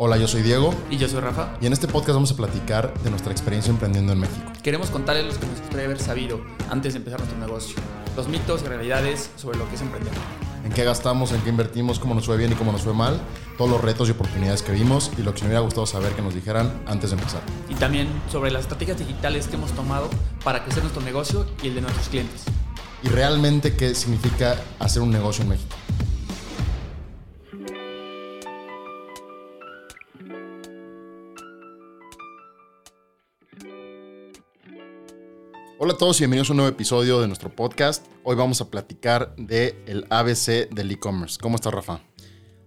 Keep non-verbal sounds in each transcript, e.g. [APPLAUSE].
Hola, yo soy Diego Y yo soy Rafa. y en este podcast vamos a platicar de nuestra experiencia emprendiendo en México. Queremos contarles lo que nos gustaría haber sabido antes de empezar nuestro negocio. Los mitos y realidades sobre lo que es emprender. En qué gastamos, en qué invertimos, cómo nos fue bien y cómo nos fue mal, todos los retos y oportunidades que vimos y lo que nos hubiera gustado saber que nos dijeran antes de empezar. Y también sobre las estrategias digitales que hemos tomado para crecer nuestro negocio y el de nuestros clientes. Y realmente qué significa hacer un negocio en México. Hola a todos y bienvenidos a un nuevo episodio de nuestro podcast. Hoy vamos a platicar de el ABC del e-commerce. ¿Cómo estás, Rafa?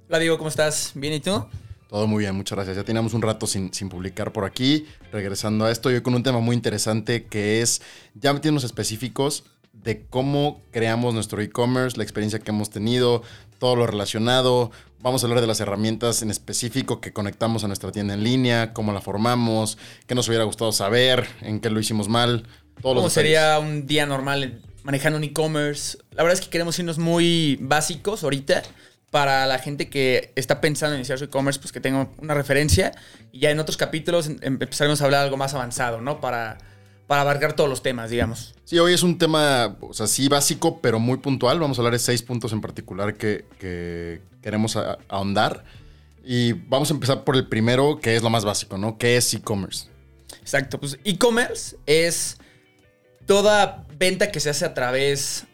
Hola Diego, ¿cómo estás? ¿Bien y tú? Todo muy bien, muchas gracias. Ya teníamos un rato sin, sin publicar por aquí. Regresando a esto, yo con un tema muy interesante que es ya metiéndonos específicos de cómo creamos nuestro e-commerce, la experiencia que hemos tenido, todo lo relacionado. Vamos a hablar de las herramientas en específico que conectamos a nuestra tienda en línea, cómo la formamos, qué nos hubiera gustado saber, en qué lo hicimos mal. Todos ¿Cómo los sería un día normal manejando un e-commerce? La verdad es que queremos irnos muy básicos ahorita para la gente que está pensando en iniciar su e-commerce, pues que tenga una referencia. Y ya en otros capítulos em- empezaremos a hablar algo más avanzado, ¿no? Para, para abarcar todos los temas, digamos. Sí, hoy es un tema, o sea, sí básico, pero muy puntual. Vamos a hablar de seis puntos en particular que, que queremos ahondar. Y vamos a empezar por el primero, que es lo más básico, ¿no? ¿Qué es e-commerce? Exacto. Pues e-commerce es toda venta que se hace a través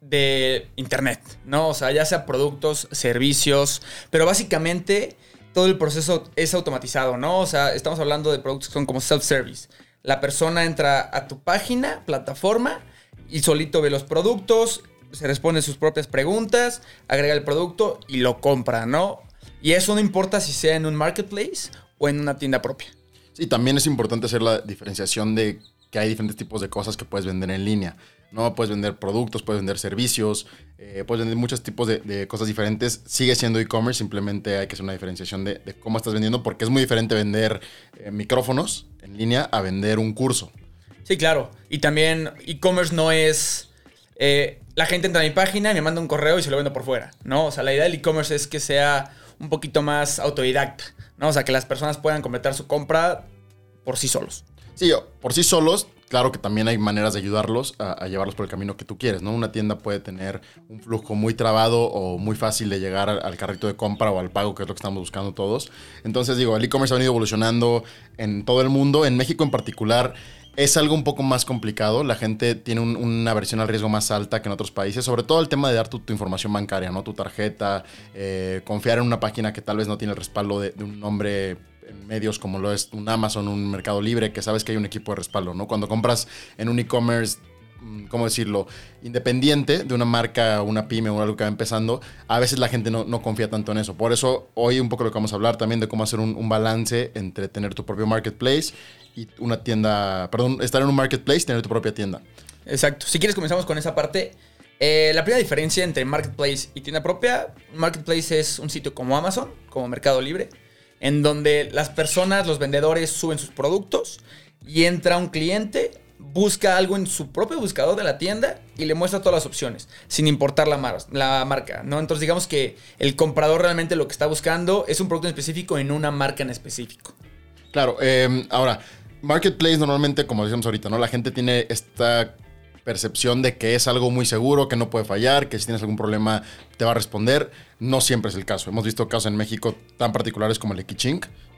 de internet, ¿no? O sea, ya sea productos, servicios, pero básicamente todo el proceso es automatizado, ¿no? O sea, estamos hablando de productos que son como self-service. La persona entra a tu página, plataforma, y solito ve los productos, se responde sus propias preguntas, agrega el producto y lo compra, ¿no? Y eso no importa si sea en un marketplace o en una tienda propia. Sí, también es importante hacer la diferenciación de que hay diferentes tipos de cosas que puedes vender en línea. ¿no? Puedes vender productos, puedes vender servicios, eh, puedes vender muchos tipos de, cosas diferentes. Sigue siendo e-commerce, simplemente hay que hacer una diferenciación de, de cómo estás vendiendo, porque es muy diferente vender eh, micrófonos en línea a vender un curso. Sí, claro. Y también e-commerce no es... eh, la gente entra a mi página, me manda un correo y se lo vendo por fuera, ¿no? O sea, la idea del e-commerce es que sea un poquito más autodidacta, ¿no? O sea, que las personas puedan completar su compra por sí solos. Sí, por sí solos, claro que también hay maneras de ayudarlos a, llevarlos por el camino que tú quieres, ¿no? Una tienda puede tener un flujo muy trabado o muy fácil de llegar al, carrito de compra o al pago, que es lo que estamos buscando todos. Entonces, digo, el e-commerce ha venido evolucionando en todo el mundo, en México en particular. Es algo un poco más complicado. La gente tiene un- una versión al riesgo más alta que en otros países. Sobre todo el tema de dar tu, tu información bancaria, ¿no? Tu tarjeta, eh, confiar en una página que tal vez no tiene el respaldo de, de un nombre en medios como lo es un Amazon, un Mercado Libre, que sabes que hay un equipo de respaldo, ¿no? Cuando compras en un e-commerce, mm, ¿cómo decirlo? Independiente de una marca, una pyme o algo que va empezando, a veces la gente no, no confía tanto en eso. Por eso hoy un poco lo que vamos a hablar también de cómo hacer un, balance entre tener tu propio marketplace y una tienda, perdón, estar en un marketplace y tener tu propia tienda. Exacto. Si quieres comenzamos con esa parte. Eh, la primera diferencia entre marketplace y tienda propia, marketplace es un sitio como Amazon, como Mercado Libre, en donde las personas, los vendedores suben sus productos y entra un cliente, busca algo en su propio buscador de la tienda y le muestra todas las opciones, sin importar la, mar- la marca, ¿no? Entonces digamos que el comprador realmente lo que está buscando es un producto en específico en una marca en específico. Claro, eh, ahora, Marketplace normalmente, como decíamos ahorita, ¿no? La gente tiene esta percepción de que es algo muy seguro, que no puede fallar, que si tienes algún problema te va a responder. No siempre es el caso. Hemos visto casos en México tan particulares como el de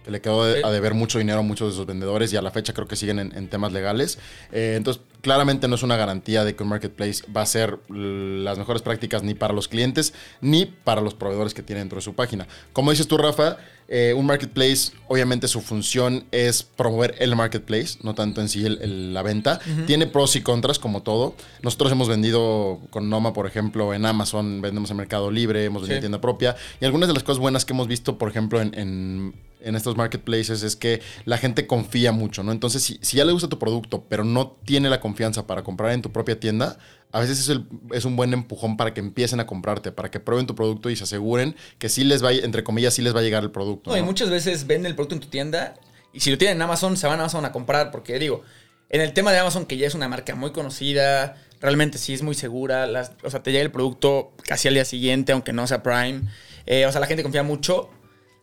le quedó de- Sí. a deber mucho dinero a muchos de sus vendedores y a la fecha creo que siguen en, en temas legales. Eh, entonces, claramente no es una garantía de que un marketplace va a ser las mejores prácticas ni para los clientes ni para los proveedores que tienen dentro de su página. Como dices tú, Rafa, eh, un marketplace, obviamente su función es promover el marketplace, no tanto en sí el- el- la venta. Tiene pros y contras, como todo. Nosotros hemos vendido con Noma, por ejemplo, en Amazon, vendemos en Mercado Libre, hemos vendido Sí. tienda propia. Y algunas de las cosas buenas que hemos visto, por ejemplo, en, en- en estos marketplaces es que la gente confía mucho, ¿no? Entonces, si, si ya le gusta tu producto, pero no tiene la confianza para comprar en tu propia tienda, a veces es, el- es un buen empujón para que empiecen a comprarte, para que prueben tu producto y se aseguren que sí les va, a- entre comillas, sí les va a llegar el producto. No, y muchas veces venden el producto en tu tienda y si lo tienen en Amazon, se van a Amazon a comprar. Porque digo, en el tema de Amazon, que ya es una marca muy conocida, realmente sí es muy segura. las- o sea, te llega el producto casi al día siguiente, aunque no sea Prime. Eh, o sea, la gente confía mucho.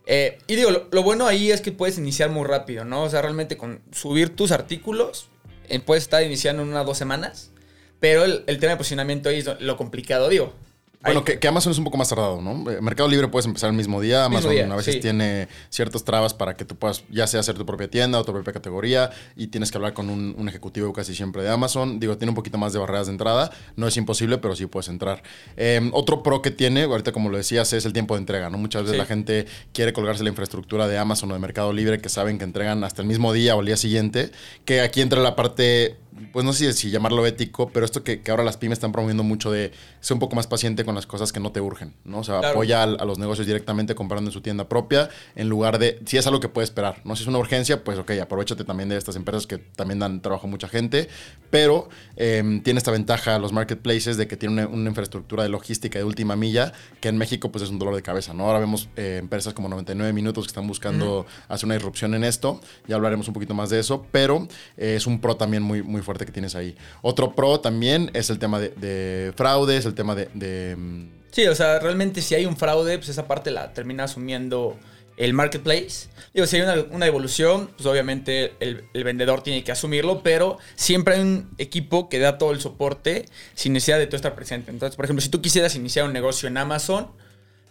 Eh, y digo, lo, bueno ahí es que puedes iniciar muy rápido, ¿no? O sea, realmente con subir tus artículos, eh, puedes estar iniciando en unas dos semanas. Pero el, el tema de posicionamiento ahí es lo complicado, digo. Bueno, que, que Amazon es un poco más tardado, ¿no? Eh, Mercado Libre puedes empezar el mismo día. Mismo Amazon día, a veces sí. tiene ciertas trabas para que tú puedas ya sea hacer tu propia tienda o tu propia categoría y tienes que hablar con un, un ejecutivo casi siempre de Amazon. Digo, tiene un poquito más de barreras de entrada. No es imposible, pero sí puedes entrar. Eh, otro pro que tiene, ahorita como lo decías, es el tiempo de entrega, ¿no? Muchas veces Sí. la gente quiere colgarse la infraestructura de Amazon o de Mercado Libre que saben que entregan hasta el mismo día o el día siguiente. Que aquí entra la parte pues no sé si, llamarlo ético, pero esto que, que ahora las pymes están promoviendo mucho de ser un poco más paciente con las cosas que no te urgen, ¿no? O sea, Claro. apoya a, los negocios directamente comprando en su tienda propia en lugar de, si es algo que puedes esperar, ¿no? Si es una urgencia, pues ok, aprovechate también de estas empresas que también dan trabajo a mucha gente, pero eh, tiene esta ventaja los marketplaces de que tiene una, una infraestructura de logística de última milla que en México pues es un dolor de cabeza, ¿no? Ahora vemos eh, empresas como 99 minutos que están buscando hacer una irrupción en esto, ya hablaremos un poquito más de eso, pero eh, es un pro también muy, muy fuerte que tienes ahí. Otro pro también es el tema de, de fraudes, el tema de... mm, Sí, o sea, realmente si hay un fraude, pues esa parte la termina asumiendo el marketplace. Digo, si hay una, una evolución, pues obviamente el, vendedor tiene que asumirlo, pero siempre hay un equipo que da todo el soporte sin necesidad de tú estar presente. Entonces, por ejemplo, si tú quisieras iniciar un negocio en Amazon,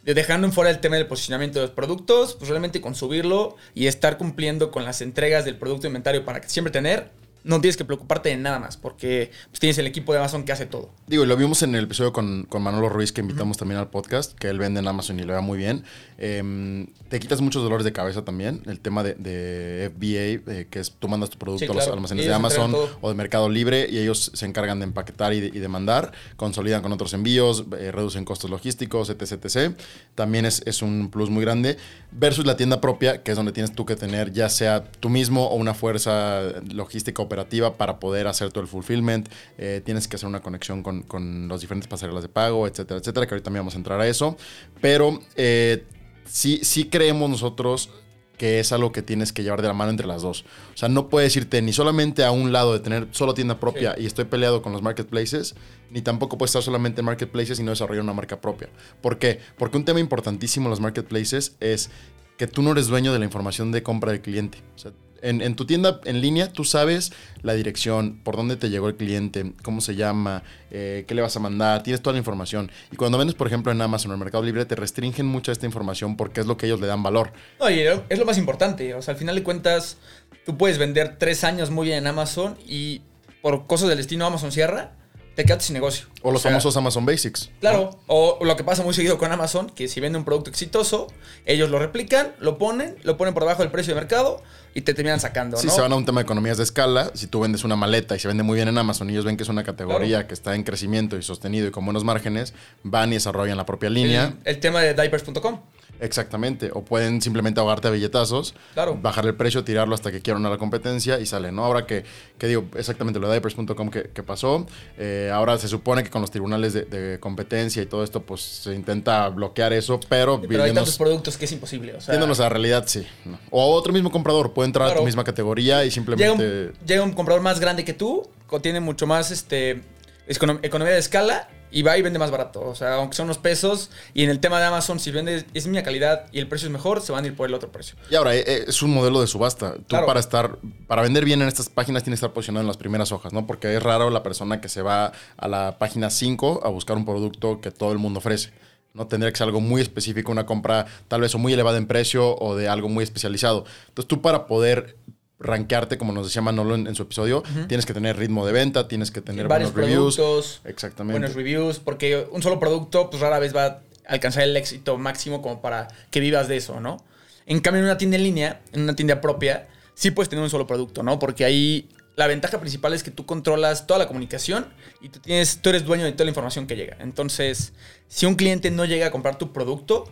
de- dejando en fuera el tema del posicionamiento de los productos, pues realmente con subirlo y estar cumpliendo con las entregas del producto inventario para siempre tener, no tienes que preocuparte de nada más, porque pues, tienes el equipo de Amazon que hace todo. Digo, y lo vimos en el episodio con, con Manolo Ruiz, que invitamos también al podcast, que él vende en Amazon y le va muy bien. Em, te quitas muchos dolores de cabeza también. El tema de, de FBA, eh, que es tú mandas tu producto Sí, a los almacenes de Amazon o de Mercado Libre y ellos se encargan de empaquetar y de, y de mandar, consolidan con otros envíos, eh, reducen costos logísticos, etc. etc. También es, es un plus muy grande. Versus la tienda propia, que es donde tienes tú que tener ya sea tú mismo o una fuerza logística operativa para poder hacer todo el fulfillment. Eh, tienes que hacer una conexión con, con los diferentes pasarelas de pago, etcétera, etcétera, que ahorita también vamos a entrar a eso. Pero eh, sí, sí creemos nosotros que es algo que tienes que llevar de la mano entre las dos. O sea, no puedes irte ni solamente a un lado de tener solo tienda propia y estoy peleado con los marketplaces, ni tampoco puedes estar solamente en marketplaces y no desarrollar una marca propia. ¿Por qué? Porque un tema importantísimo en los marketplaces es que tú no eres dueño de la información de compra del cliente. O sea, en, tu tienda en línea tú sabes la dirección, por dónde te llegó el cliente, cómo se llama, eh, qué le vas a mandar, tienes toda la información. Y cuando vendes, por ejemplo, en Amazon o en Mercado Libre, te restringen mucha esta información porque es lo que ellos le dan valor. No, y es lo más importante. O sea, al final de cuentas, tú puedes vender tres años muy bien en Amazon y por cosas del destino Amazon cierra, te quedas sin negocio. O los sea, famosos Amazon Basics. Claro, o lo que pasa muy seguido con Amazon, que si vende un producto exitoso, ellos lo replican, lo ponen, lo ponen por debajo del precio de mercado y te terminan sacando, Si ¿no? se van a un tema de economías de escala, si tú vendes una maleta y se vende muy bien en Amazon y ellos ven que es una categoría que está en crecimiento y sostenido y con buenos márgenes, van y desarrollan la propia línea. el, el tema de diapers.com. Exactamente. O pueden simplemente ahogarte a billetazos, Claro. bajar el precio, tirarlo hasta que quieran a la competencia y sale, ¿no? Ahora que, que digo exactamente lo de diapers.com que, que pasó, eh, ahora se supone que con los tribunales de, de competencia y todo esto, pues se intenta bloquear eso, pero, Pero hay tantos productos que es imposible. O sea, a la realidad, sí. ¿no? O otro mismo comprador puede entrar a tu misma categoría y llega, simplemente... un, llega un comprador más grande que tú, tiene mucho más este, econom- economía de escala y va y vende más barato. O sea, aunque son unos pesos. Y en el tema de Amazon, si vendes es mi calidad y el precio es mejor, se van a ir por el otro precio. Y ahora, eh, eh, es un modelo de subasta. Tú Claro. para estar, para vender bien en estas páginas tienes que estar posicionado en las primeras hojas, ¿no? Porque es raro la persona que se va a la página 5 a buscar un producto que todo el mundo ofrece. ¿no? Tendría que ser algo muy específico, una compra tal vez o muy elevada en precio o de algo muy especializado. Entonces tú para poder rankearte, como nos decía Manolo en, en su episodio, tienes que tener ritmo de venta, tienes que tener varios buenos reviews. productos, Exactamente. buenos reviews, porque un solo producto, pues rara vez va a alcanzar el éxito máximo como para que vivas de eso, ¿no? En cambio, en una tienda en línea, en una tienda propia, sí puedes tener un solo producto, ¿no? Porque ahí la ventaja principal es que tú controlas toda la comunicación y tú, tienes, tú eres dueño de toda la información que llega. Entonces, si un cliente no llega a comprar tu producto,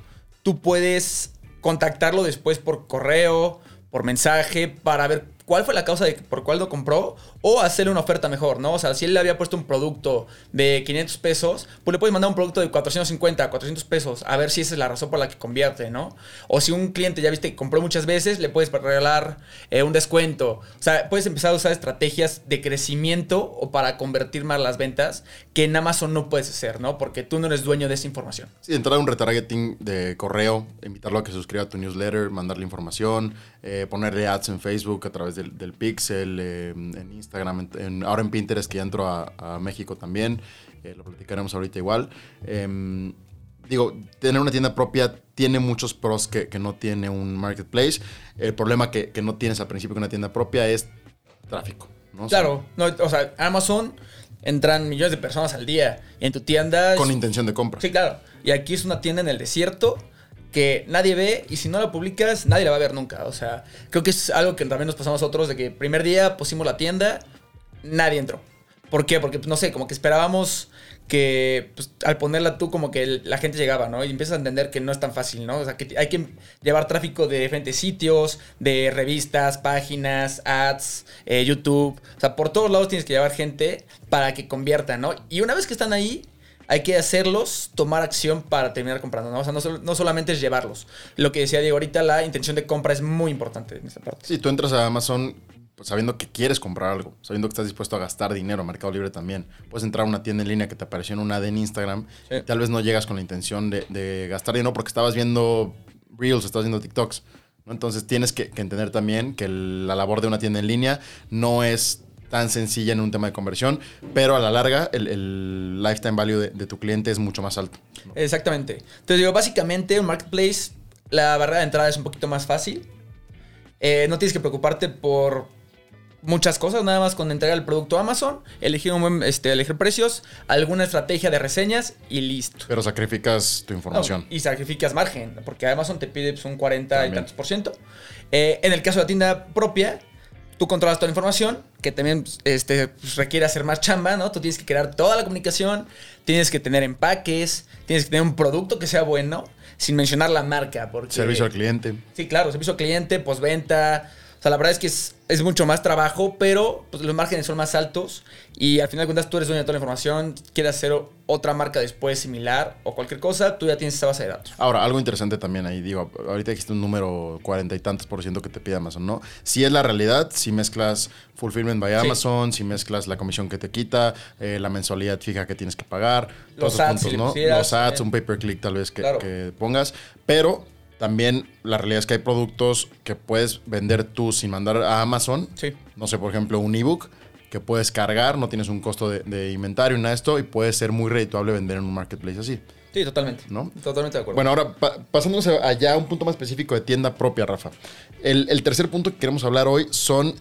tú puedes contactarlo después por correo, por mensaje, para ver cuál fue la causa de por cuál lo compró o hacerle una oferta mejor, ¿no? O sea, si él le había puesto un producto de 500 pesos, pues le puedes mandar un producto de 450, 400 pesos, a ver si esa es la razón por la que convierte, ¿no? O si un cliente ya viste que compró muchas veces, le puedes regalar eh, un descuento. O sea, puedes empezar a usar estrategias de crecimiento o para convertir más las ventas que en Amazon no puedes hacer, ¿no? Porque tú no eres dueño de esa información. Sí, entrar a un retargeting de correo, invitarlo a que suscriba a tu newsletter, mandarle información, eh, ponerle ads en Facebook a través del, del Pixel, eh, en Instagram, en- ahora en Pinterest que ya entro a, a México también, eh, lo platicaremos ahorita igual. Em, digo, tener una tienda propia tiene muchos pros que, que no tiene un marketplace. El problema que, que no tienes al principio con una tienda propia es tráfico. ¿no? Claro, no, o sea, Amazon entran millones de personas al día en tu tienda... con intención de compra. Sí, claro. Y aquí es una tienda en el desierto que nadie ve y si no la publicas, nadie la va a ver nunca. O sea, creo que es algo que también nos pasó a nosotros de que primer día pusimos la tienda, nadie entró. ¿Por qué? Porque, pues, no sé, como que esperábamos que pues, al ponerla tú como que la gente llegaba, ¿no? Y empiezas a entender que no es tan fácil, ¿no? O sea, que hay que llevar tráfico de diferentes sitios, de revistas, páginas, ads, eh, YouTube. O sea, por todos lados tienes que llevar gente para que conviertan, ¿no? Y una vez que están ahí, hay que hacerlos tomar acción para terminar comprando, ¿no? O sea, no, sol- no solamente es llevarlos. Lo que decía Diego ahorita, la intención de compra es muy importante en esta parte. Sí, tú entras a Amazon pues, sabiendo que quieres comprar algo, sabiendo que estás dispuesto a gastar dinero, Mercado Libre también. Puedes entrar a una tienda en línea que te apareció en una ad en Instagram Sí. y tal vez no llegas con la intención de, de gastar dinero porque estabas viendo Reels, estabas viendo TikToks. Entonces tienes que, que entender también que el- la labor de una tienda en línea no es tan sencilla en un tema de conversión, pero a la larga el, el lifetime value de, de tu cliente es mucho más alto. ¿no? Exactamente. Entonces digo, básicamente un marketplace, la barrera de entrada es un poquito más fácil. Eh, no tienes que preocuparte por muchas cosas, nada más con entregar el producto a Amazon, elegir un buen, este, elegir precios, alguna estrategia de reseñas y listo. Pero sacrificas tu información. No, y sacrificas margen, porque Amazon te pide pues, un 40 y También. tantos por ciento. Eh, en el caso de la tienda propia, tú controlas toda la información, que también este, pues, requiere hacer más chamba, ¿no? Tú tienes que crear toda la comunicación, tienes que tener empaques, tienes que tener un producto que sea bueno, sin mencionar la marca. Porque, Servicio al cliente. Sí, claro, servicio al cliente, postventa. O sea, la verdad es que es, es mucho más trabajo, pero pues, los márgenes son más altos y al final de cuentas tú eres dueño de toda la información, quieres hacer otra marca después similar o cualquier cosa, tú ya tienes esa base de datos. Ahora, algo interesante también ahí, digo, ahorita existe un número cuarenta y tantos por ciento que te pide Amazon, ¿no? Si es la realidad, si mezclas Fulfillment by Sí. Amazon, si mezclas la comisión que te quita, eh, la mensualidad fija que tienes que pagar, Los todos esos ads, puntos, si ¿no? pusieras, Los ads, también. un pay per click tal vez que, Claro. que pongas, pero también la realidad es que hay productos que puedes vender tú sin mandar a Amazon, Sí. no sé, por ejemplo, un ebook que puedes cargar, no tienes un costo de, de inventario, nada de esto, y puede ser muy redituable vender en un marketplace así. Sí, totalmente. ¿No? Totalmente de acuerdo. Bueno, ahora pa- pasándonos allá a un punto más específico de tienda propia, Rafa. El, el tercer punto que queremos hablar hoy son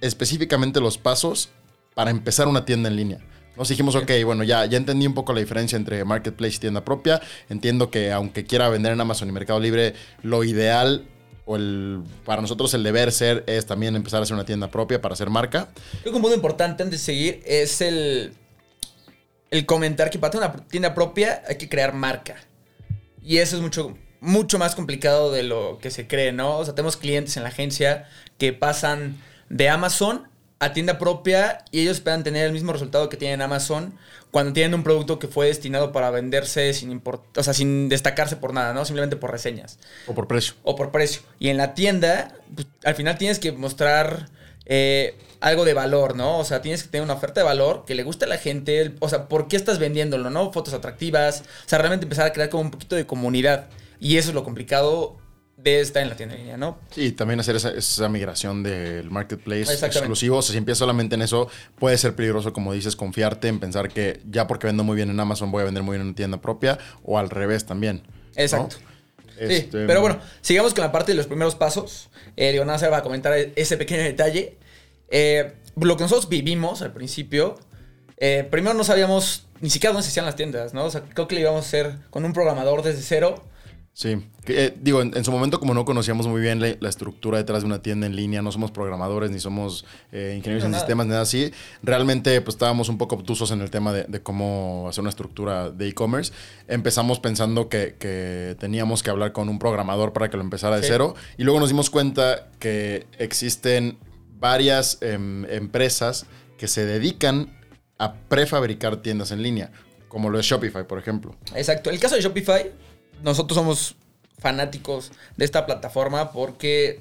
específicamente los pasos para empezar una tienda en línea. Nos dijimos, ok, bueno, ya, ya entendí un poco la diferencia entre marketplace y tienda propia. Entiendo que aunque quiera vender en Amazon y Mercado Libre, lo ideal o el, para nosotros el deber ser es también empezar a hacer una tienda propia para hacer marca. Creo que un punto importante antes de seguir es el, el comentar que para tener una tienda propia hay que crear marca. Y eso es mucho, mucho más complicado de lo que se cree, ¿no? O sea, tenemos clientes en la agencia que pasan de Amazon a tienda propia y ellos esperan tener el mismo resultado que tienen en Amazon cuando tienen un producto que fue destinado para venderse sin import- o sea, sin destacarse por nada, ¿no? Simplemente por reseñas O por precio. o por precio. Y en la tienda, pues, al final tienes que mostrar eh, algo de valor, ¿no? O sea, tienes que tener una oferta de valor que le guste a la gente. el- o sea, ¿por qué estás vendiéndolo, no? Fotos atractivas. O sea, realmente empezar a crear como un poquito de comunidad. Y eso es lo complicado de estar en la tienda en línea, ¿no? Sí, también hacer esa, esa migración del marketplace exclusivo. O sea, si empiezas solamente en eso, puede ser peligroso, como dices, confiarte en pensar que ya porque vendo muy bien en Amazon voy a vender muy bien en una tienda propia, o al revés también. ¿no? Exacto. Sí, Este, pero bueno, sigamos con la parte de los primeros pasos. Eh, digo, nada, se va a comentar ese pequeño detalle. Eh, lo que nosotros vivimos al principio, eh, primero no sabíamos ni siquiera dónde se hacían las tiendas, ¿no? O sea, creo que lo íbamos a hacer con un programador desde cero. Sí, Que, eh, digo, en, en su momento como no conocíamos muy bien la, la estructura detrás de una tienda en línea, no somos programadores ni somos eh, ingenieros No, en nada. sistemas, nada así, realmente pues estábamos un poco obtusos en el tema de, de cómo hacer una estructura de e-commerce. Empezamos pensando que, que teníamos que hablar con un programador para que lo empezara de Sí. cero y luego nos dimos cuenta que existen varias em, empresas que se dedican a prefabricar tiendas en línea, como lo es Shopify, por ejemplo. Exacto. El caso de Shopify, nosotros somos fanáticos de esta plataforma porque,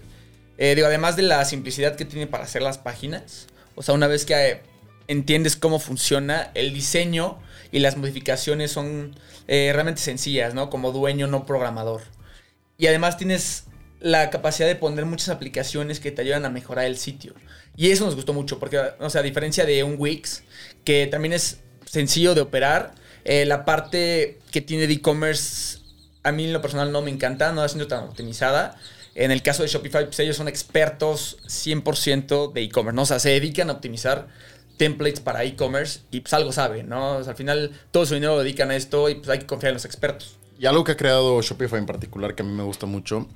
eh, digo, además de la simplicidad que tiene para hacer las páginas, o sea, una vez que eh, entiendes cómo funciona, el diseño y las modificaciones son eh, realmente sencillas, ¿no? Como dueño, no programador. Y además tienes la capacidad de poner muchas aplicaciones que te ayudan a mejorar el sitio. Y eso nos gustó mucho, porque, o sea, a diferencia de un Wix, que también es sencillo de operar, la parte que tiene de e-commerce, a mí en lo personal no me encanta, no ha sido tan optimizada. En el caso de Shopify, pues ellos son expertos 100% de e-commerce, ¿no? O sea, se dedican a optimizar templates para e-commerce y pues algo saben, ¿no? Al final todo su dinero lo dedican a esto y pues hay que confiar en los expertos. Y algo que ha creado Shopify en particular que a mí me gusta mucho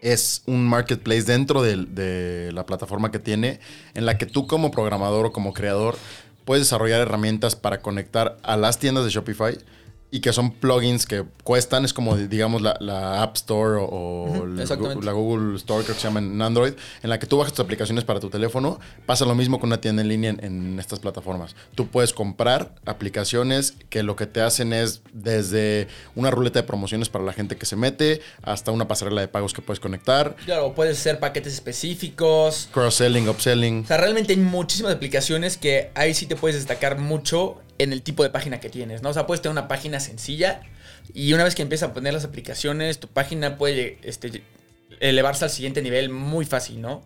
es un marketplace dentro de, de, la plataforma que tiene en la que tú como programador o como creador puedes desarrollar herramientas para conectar a las tiendas de Shopify y que son plugins que cuestan, es como digamos la, la App Store o, la, Google Store, creo que se llama en Android, en la que tú bajas tus aplicaciones para tu teléfono. Pasa lo mismo con una tienda en línea en, en estas plataformas. Tú puedes comprar aplicaciones que lo que te hacen es desde una ruleta de promociones para la gente que se mete hasta una pasarela de pagos que puedes conectar, Claro, puedes hacer paquetes específicos. cross-selling, upselling. O sea, realmente hay muchísimas aplicaciones que ahí sí te puedes destacar mucho en el tipo de página que tienes, ¿no? O sea, puedes tener una página sencilla y una vez que empiezas a poner las aplicaciones, tu página puede este, elevarse al siguiente nivel muy fácil, ¿no?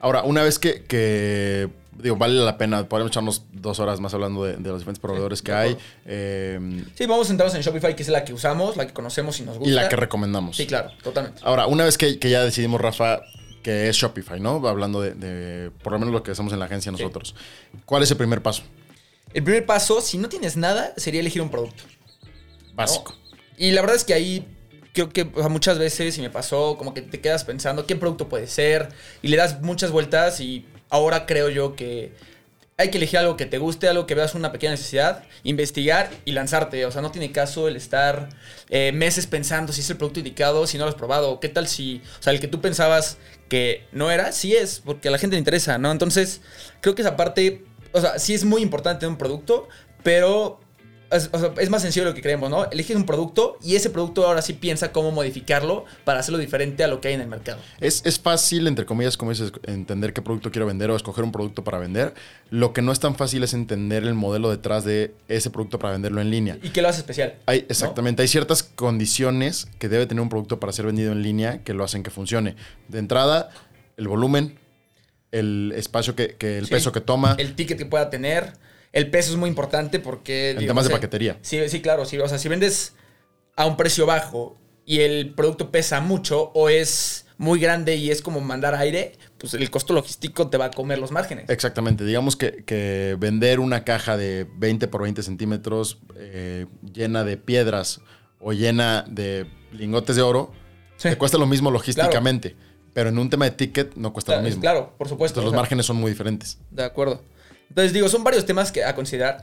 Ahora, una vez que, que, digo, vale la pena, podemos echarnos dos horas más hablando de, de los diferentes proveedores que hay eh, Sí, vamos a centrarnos en Shopify, que es la que usamos, la que conocemos y nos gusta. y la que recomendamos. Sí, claro, totalmente. Ahora, una vez que, que ya decidimos, Rafa, que es Shopify, ¿no? Hablando de, de, por lo menos lo que hacemos en la agencia nosotros. ¿Cuál es el primer paso? El primer paso, si no tienes nada, sería elegir un producto. Básico. Y la verdad es que ahí creo que o sea, muchas veces, y me pasó, como que te quedas pensando qué producto puede ser, y le das muchas vueltas, y ahora creo yo que hay que elegir algo que te guste, algo que veas una pequeña necesidad, investigar y lanzarte. O sea, no tiene caso el estar eh, meses pensando si es el producto indicado, si no lo has probado. ¿Qué tal si, o sea, el que tú pensabas que no era, sí es, porque a la gente le interesa, ¿no? Entonces, creo que esa parte, o sea, sí es muy importante un producto, pero es, o sea, es más sencillo de lo que creemos, ¿no? Eliges un producto y ese producto ahora sí piensa cómo modificarlo para hacerlo diferente a lo que hay en el mercado. Es, es fácil, entre comillas, como dices, entender qué producto quiero vender o escoger un producto para vender. Lo que no es tan fácil es entender el modelo detrás de ese producto para venderlo en línea. ¿Y qué lo hace especial? Hay, exactamente, hay ciertas condiciones que debe tener un producto para ser vendido en línea que lo hacen que funcione. De entrada, el volumen, el espacio que, que el Sí. peso que toma, El ticket que pueda tener. El peso es muy importante porque... en digo, temas de sé, paquetería. Sí, sí, claro. Sí, o sea, si vendes a un precio bajo y el producto pesa mucho o es muy grande y es como mandar aire, pues el costo logístico te va a comer los márgenes. Exactamente, digamos que, que vender una caja de 20 por 20 centímetros eh, llena de piedras o llena de lingotes de oro, Sí. te cuesta lo mismo logísticamente. Pero en un tema de ticket no cuesta Claro, lo mismo. Claro, por supuesto. Entonces los márgenes son muy diferentes. De acuerdo. Entonces digo, son varios temas que a considerar.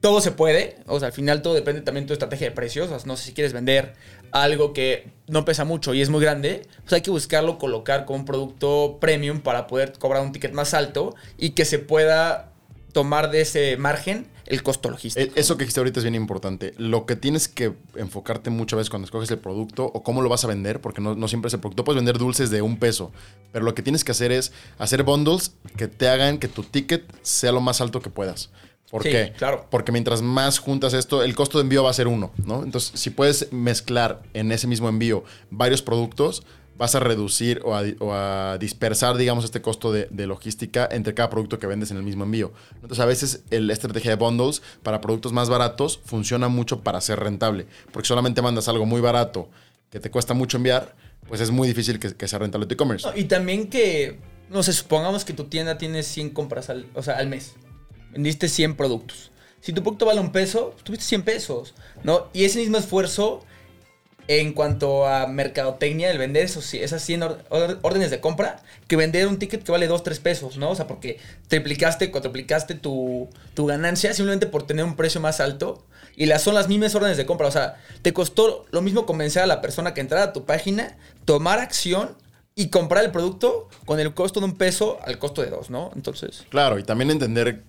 Todo se puede, o sea, al final todo depende también de tu estrategia de precios. O sea, no sé si quieres vender algo que no pesa mucho y es muy grande, pues hay que buscarlo, colocar como un producto premium para poder cobrar un ticket más alto y que se pueda tomar de ese margen el costo logístico. Eh, Eso que dijiste ahorita es bien importante. Lo que tienes que enfocarte muchas veces cuando escoges el producto o cómo lo vas a vender, porque no, no siempre es el producto. Puedes vender dulces de un peso, pero lo que tienes que hacer es hacer bundles que te hagan que tu ticket sea lo más alto que puedas. ¿Por Sí, qué? claro. Porque mientras más juntas esto, el costo de envío va a ser uno, ¿no? Entonces, si puedes mezclar en ese mismo envío varios productos, vas a reducir o a, dispersar, digamos, este costo de, logística entre cada producto que vendes en el mismo envío. Entonces, a veces la estrategia de bundles para productos más baratos funciona mucho para ser rentable. Porque solamente mandas algo muy barato que te cuesta mucho enviar, pues es muy difícil que, sea rentable tu e-commerce. Y también que, no sé, supongamos que tu tienda tiene 100 compras al, o sea, al mes. Vendiste 100 productos. Si tu producto vale un peso, tuviste 100 pesos, ¿no? Y ese mismo esfuerzo en cuanto a mercadotecnia, el vender esos, esas 100 or- or- órdenes de compra, que vender un ticket que vale 2, 3 pesos, ¿no? O sea, porque triplicaste, cuatriplicaste tu, tu ganancia simplemente por tener un precio más alto. Y las son las mismas órdenes de compra. O sea, te costó lo mismo convencer a la persona que entrara a tu página, tomar acción y comprar el producto con el costo de un peso al costo de dos, ¿no? Entonces. Claro, y también entender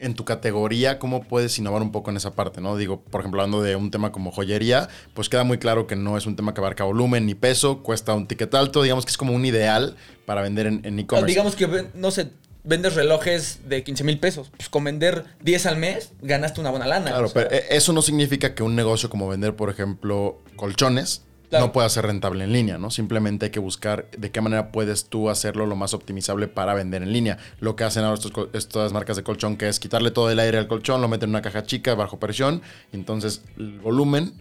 en tu categoría cómo puedes innovar un poco en esa parte, ¿no? Digo, por ejemplo, hablando de un tema como joyería, pues queda muy claro que no es un tema que abarca volumen ni peso, cuesta un ticket alto, digamos que es como un ideal para vender en e-commerce. Digamos que, no sé, vendes relojes de 15 mil pesos. Pues con vender 10 al mes, ganaste una buena lana. Claro, o sea. pero eh, eso no significa que un negocio como vender, por ejemplo, colchones, Claro. no pueda ser rentable en línea, ¿no? Simplemente hay que buscar de qué manera puedes tú hacerlo lo más optimizable para vender en línea. Lo que hacen ahora estos estas marcas de colchón, que es quitarle todo el aire al colchón, lo meten en una caja chica bajo presión, y entonces el volumen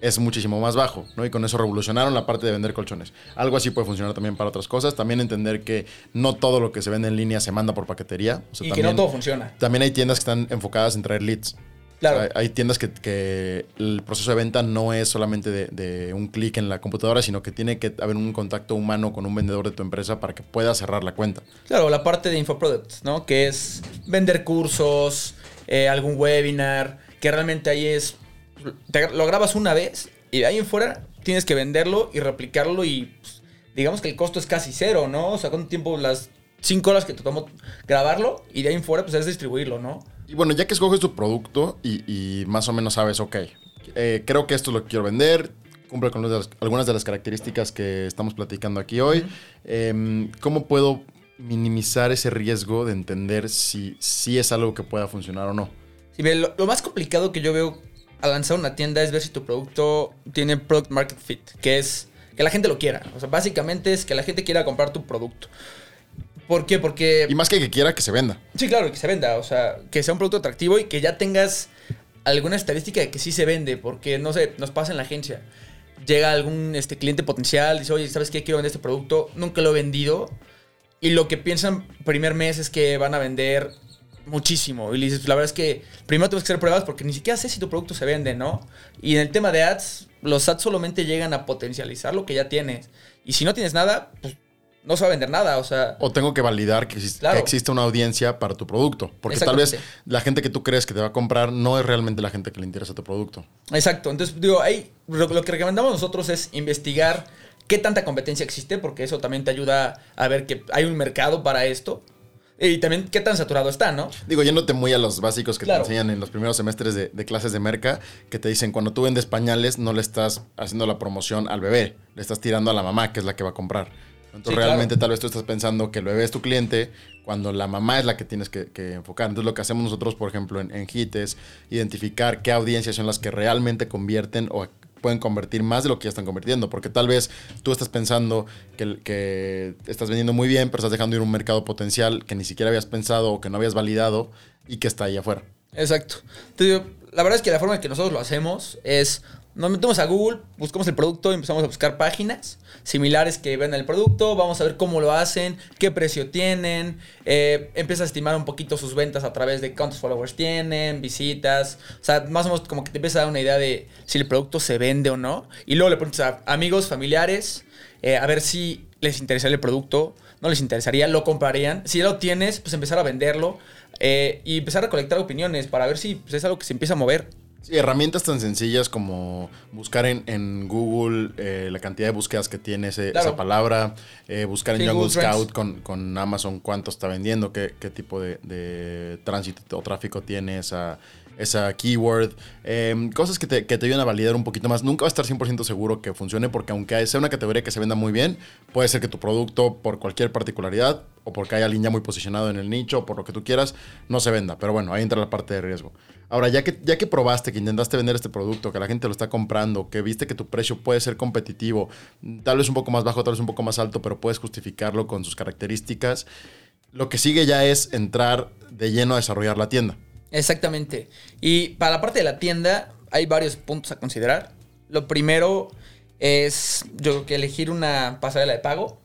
es muchísimo más bajo, ¿no? Y con eso revolucionaron la parte de vender colchones. Algo así puede funcionar también para otras cosas. También entender que no todo lo que se vende en línea se manda por paquetería. O sea, y que también- no todo funciona. también hay tiendas que están enfocadas en traer leads. Claro. O sea, hay tiendas que, que el proceso de venta no es solamente de, de un clic en la computadora, sino que tiene que haber un contacto humano con un vendedor de tu empresa para que pueda cerrar la cuenta. Claro, la parte de infoproducts, ¿no? Que es vender cursos, eh, algún webinar, que realmente ahí es. te- lo grabas una vez y de ahí en fuera tienes que venderlo y replicarlo y pues, digamos que el costo es casi cero, ¿no? O sea, con tiempo las 5 horas que te tomó grabarlo y de ahí en fuera pues es distribuirlo, ¿no? Y bueno, ya que escoges tu producto y, y más o menos sabes, ok, eh, creo que esto es lo que quiero vender, cumple con algunas de las características que estamos platicando aquí hoy, em, ¿cómo puedo minimizar ese riesgo de entender si, si es algo que pueda funcionar o no? Sí, lo, lo más complicado que yo veo al lanzar una tienda es ver si tu producto tiene product market fit, que es que la gente lo quiera. O sea, básicamente es que la gente quiera comprar tu producto. ¿Por qué? Porque... Y más que que quiera que se venda. Sí, claro, que se venda. O sea, que sea un producto atractivo y que ya tengas alguna estadística de que sí se vende. Porque, no sé, nos pasa en la agencia. Llega algún este, cliente potencial, dice, oye, ¿sabes qué? Quiero vender este producto. Nunca lo he vendido. Y lo que piensan primer mes es que van a vender muchísimo. Y le dices, la verdad es que primero tienes que hacer pruebas porque ni siquiera sé si tu producto se vende, ¿no? Y en el tema de ads, los ads solamente llegan a potencializar lo que ya tienes. Y si no tienes nada, pues no se va a vender nada. O sea, O tengo que validar que, existe- Claro. que existe una audiencia para tu producto. Porque tal vez la gente que tú crees que te va a comprar no es realmente la gente que le interesa tu producto. Exacto. Entonces, digo, ahí lo, lo que recomendamos nosotros es investigar qué tanta competencia existe, porque eso también te ayuda a ver que hay un mercado para esto. Y también qué tan saturado está, ¿no? Digo, yéndote muy a los básicos que Claro. te enseñan en los primeros semestres de, de clases de merca, que te dicen cuando tú vendes pañales no le estás haciendo la promoción al bebé, le estás tirando a la mamá, que es la que va a comprar. Entonces Sí, claro. realmente tal vez tú estás pensando que el bebé es tu cliente cuando la mamá es la que tienes que, que enfocar. Entonces lo que hacemos nosotros, por ejemplo, en, en HIT es identificar qué audiencias son las que realmente convierten o pueden convertir más de lo que ya están convirtiendo. Porque tal vez tú estás pensando que, que estás vendiendo muy bien, pero estás dejando ir un mercado potencial que ni siquiera habías pensado o que no habías validado y que está ahí afuera. Exacto. Digo, la verdad es que la forma en que nosotros lo hacemos es, nos metemos a Google, buscamos el producto y empezamos a buscar páginas similares que ven el producto, vamos a ver cómo lo hacen, qué precio tienen, eh, empieza a estimar un poquito sus ventas a través de cuántos followers tienen, visitas, o sea, más o menos como que te empieza a dar una idea de si el producto se vende o no, y luego le preguntas a amigos, familiares, eh, a ver si les interesaría el producto, no les interesaría, lo comprarían, si ya lo tienes, pues empezar a venderlo, eh, y empezar a recolectar opiniones para ver si pues, es algo que se empieza a mover. Sí, herramientas tan sencillas como buscar en, en Google eh, la cantidad de búsquedas que tiene ese- Claro. esa palabra, eh, buscar en Sí, Jungle Google. Scout con, con Amazon cuánto está vendiendo, qué, qué tipo de, de tránsito o tráfico tiene esa, esa keyword, eh, cosas que te, que te a validar un poquito más. Nunca va a estar 100% seguro que funcione porque aunque sea una categoría que se venda muy bien, puede ser que tu producto por cualquier particularidad o porque haya línea muy posicionado en el nicho o por lo que tú quieras, no se venda. Pero bueno, ahí entra la parte de riesgo. Ahora, ya que, ya que probaste, que intentaste vender este producto, que la gente lo está comprando, que viste que tu precio puede ser competitivo, tal vez un poco más bajo, tal vez un poco más alto, pero puedes justificarlo con sus características, lo que sigue ya es entrar de lleno a desarrollar la tienda. Exactamente. Y para la parte de la tienda hay varios puntos a considerar. Lo primero es, yo creo que elegir una pasarela de pago.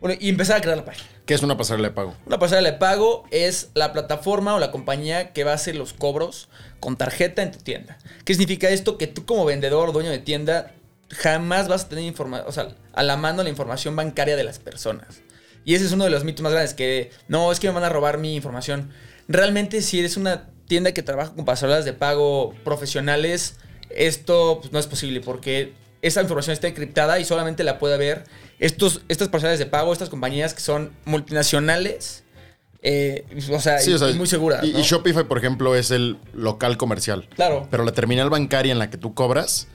Bueno, y empezar a crear la página. ¿Qué es una pasarela de pago? Una pasarela de pago es la plataforma o la compañía que va a hacer los cobros con tarjeta en tu tienda. ¿Qué significa esto? Que tú como vendedor, dueño de tienda, jamás vas a tener información, o sea, a la mano la información bancaria de las personas. Y ese es uno de los mitos más grandes, que no, es que me van a robar mi información. Realmente si eres una tienda que trabaja con pasarelas de pago profesionales, esto pues, no es posible porque esa información está encriptada y solamente la puede ver estos, estas parcelas de pago, estas compañías que son multinacionales. eh, o sea, Sí, y- o sea, y muy seguras. Y, ¿no? y Shopify, por ejemplo, es el local comercial. Claro. Pero la terminal bancaria en la que tú cobras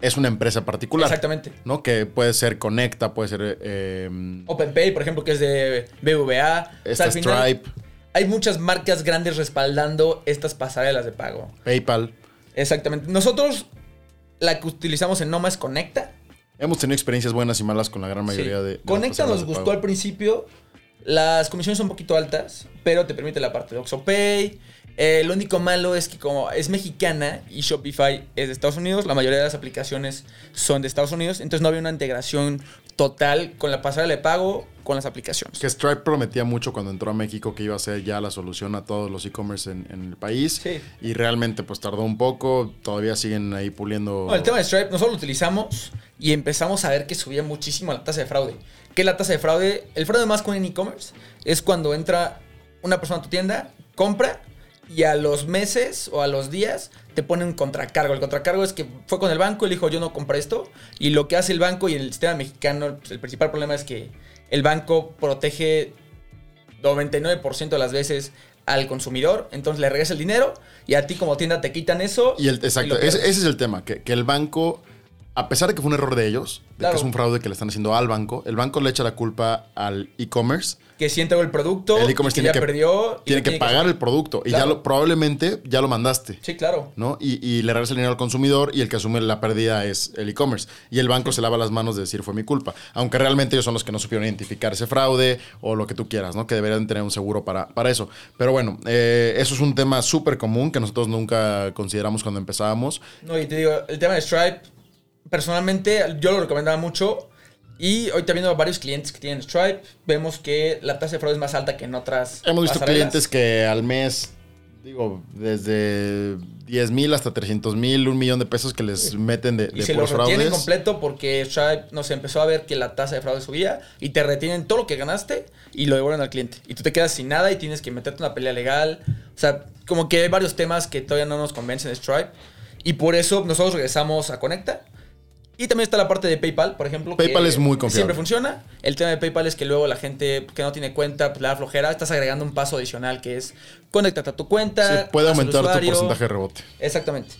es una empresa particular. Exactamente. ¿No? Que puede ser Conecta, puede ser eh, OpenPay, por ejemplo, que es de. O sea, esta final, Stripe, Hay muchas marcas grandes respaldando estas pasarelas de pago. PayPal. Exactamente. Nosotros la que utilizamos en Noma es Conecta. Hemos tenido experiencias buenas y malas con la gran mayoría Sí. de, de Conecta nos gustó al principio. Las comisiones son un poquito altas, pero te permite la parte de OxoPay. Eh, lo único malo es que como es mexicana y Shopify es de Estados Unidos, la mayoría de las aplicaciones son de Estados Unidos, entonces no había una integración total con la pasarela de pago con las aplicaciones. Que Stripe prometía mucho cuando entró a México que iba a ser ya la solución a todos los e-commerce en, en el país. Sí. Y realmente pues tardó un poco. Todavía siguen ahí puliendo. No, el tema de Stripe, nosotros lo utilizamos y empezamos a ver que subía muchísimo la tasa de fraude. ¿Qué es la tasa de fraude? El fraude más común en e-commerce es cuando entra una persona a tu tienda, compra y a los meses o a los días te pone un contracargo. El contracargo es que fue con el banco, él dijo yo no compré esto y lo que hace el banco y en el sistema mexicano, pues, el principal problema es que el banco protege 99% de las veces al consumidor, entonces le regresa el dinero y a ti como tienda te quitan eso. Y el, exacto, ese, ese es el tema, que, que el banco, a pesar de que fue un error de ellos, de Claro. que es un fraude que le están haciendo al banco, el banco le echa la culpa al e-commerce. que si entregó el producto, El e-commerce que tiene ya que, perdió. y tiene que pagar el producto y ya lo, probablemente ya lo mandaste. Sí, claro. ¿no? Y, y le regresa el dinero al consumidor y el que asume la pérdida es el e-commerce. Y el banco se lava las manos de decir fue mi culpa. Aunque realmente ellos son los que no supieron identificar ese fraude o lo que tú quieras, ¿no? Que deberían tener un seguro para, para eso. Pero bueno, eh, eso es un tema súper común que nosotros nunca consideramos cuando empezábamos. No, y te digo, el tema de Stripe, personalmente yo lo recomendaba mucho. Y hoy viendo a varios clientes que tienen Stripe, vemos que la tasa de fraude es más alta que en otras. Hemos visto pasarelas. clientes que al mes, digo, desde 10 mil hasta 300 mil, un millón de pesos que les meten de, Y de se lo puros retienen fraudes. completo porque Stripe nos empezó a ver que la tasa de fraude subía y te retienen todo lo que ganaste y lo devuelven al cliente. Y tú te quedas sin nada y tienes que meterte una pelea legal. O sea, como que hay varios temas que todavía no nos convencen de Stripe. Y por eso nosotros regresamos a Conecta. Y también está la parte de PayPal, por ejemplo. que PayPal es muy confiable. Siempre funciona. El tema de PayPal es que luego la gente que no tiene cuenta, pues le da flojera. Estás agregando un paso adicional que es conéctate a tu cuenta. Sí, puede aumentar tu porcentaje de rebote. Exactamente.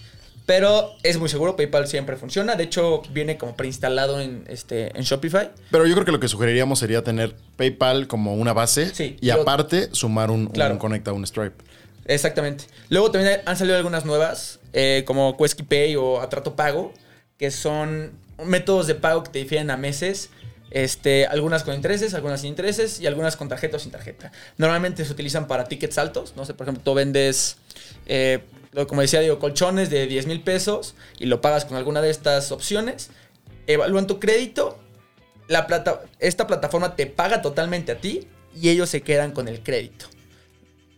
Pero es muy seguro, PayPal siempre funciona. De hecho, viene como preinstalado en, este, en Shopify. Pero yo creo que lo que sugeriríamos sería tener PayPal como una base Sí, y yo- aparte sumar un, Claro. un Conecta, un Stripe. Exactamente. Luego también han salido algunas nuevas, eh, como Quesky Pay o Atrato Pago, que son métodos de pago que te difieren a meses. Este, algunas con intereses, algunas sin intereses y algunas con tarjeta o sin tarjeta. Normalmente se utilizan para tickets altos. No sé, por ejemplo, tú vendes, eh, como decía, digo, colchones de 10 mil pesos y lo pagas con alguna de estas opciones. Evalúan tu crédito. La plata, esta plataforma te paga totalmente a ti y ellos se quedan con el crédito.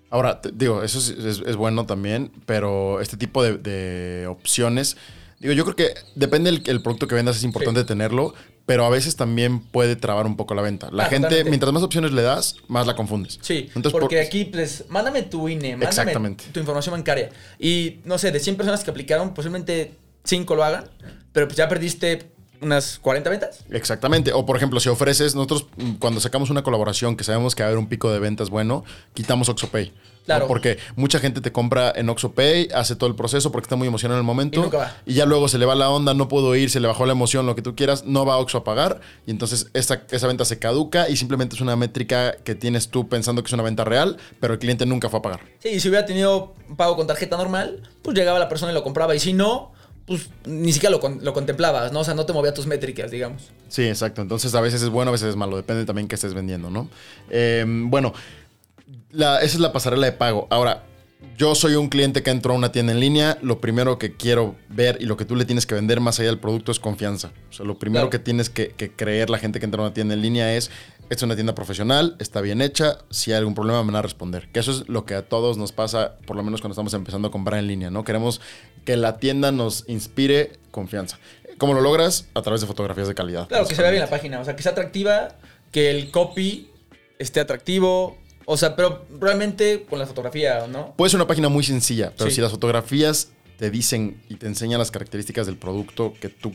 Ahora, digo, eso es, bueno también, pero este tipo de opciones, digo, yo creo que depende del el producto que vendas, es importante tenerlo, pero a veces también puede trabar un poco la venta. La Ah, gente, totalmente. mientras más opciones le das, más la confundes. Sí, Entonces, porque por- aquí, pues, mándame tu INE, mándame tu información bancaria. Y, no sé, de 100 personas que aplicaron, posiblemente 5 lo hagan, pero pues ya perdiste unas 40 ventas. Exactamente. O por ejemplo, si ofreces, nosotros mm, cuando sacamos una colaboración que sabemos que va a haber un pico de ventas bueno, quitamos OxoPay. ¿No? Claro. Porque mucha gente te compra en OxoPay, hace todo el proceso porque está muy emocionado en el momento. Y nunca va. y ya luego se le va la onda, no puedo ir, se le bajó la emoción, lo que tú quieras, no va a Oxo a pagar. Y entonces esa, esa venta se caduca y simplemente es una métrica que tienes tú pensando que es una venta real, pero el cliente nunca fue a pagar. Sí, y si hubiera tenido pago con tarjeta normal, pues llegaba la persona y lo compraba. Y si no, pues ni siquiera lo, con- lo contemplabas, ¿no? O sea, no te movía tus métricas, digamos. Sí, exacto. Entonces a veces es bueno, a veces es malo. Depende también qué estés vendiendo, ¿no? Eh, bueno, la- esa es la pasarela de pago. Ahora, yo soy un cliente que entró a una tienda en línea. Lo primero que quiero ver y lo que tú le tienes que vender más allá del producto es confianza. O sea, lo primero Claro. que tienes que, que creer la gente que entra a una tienda en línea es, es una tienda profesional, está bien hecha, si hay algún problema me van a responder. Que eso es lo que a todos nos pasa, por lo menos cuando estamos empezando a comprar en línea, ¿no? Queremos que la tienda nos inspire confianza. ¿Cómo lo logras? A través de fotografías de calidad. Claro, que se vea bien la página. O sea, que sea atractiva, que el copy esté atractivo. O sea, pero realmente con la fotografía, ¿no? Puede ser una página muy sencilla, pero Sí. si las fotografías te dicen y te enseñan las características del producto que tú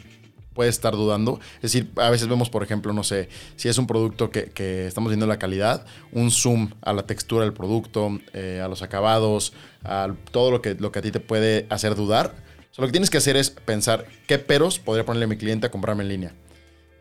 puede estar dudando. Es decir, a veces vemos, por ejemplo, no sé, si es un producto que, que estamos viendo la calidad, un zoom a la textura del producto, eh, a los acabados, a todo lo que, lo que a ti te puede hacer dudar. O sea, lo que tienes que hacer es pensar qué peros podría ponerle a mi cliente a comprarme en línea.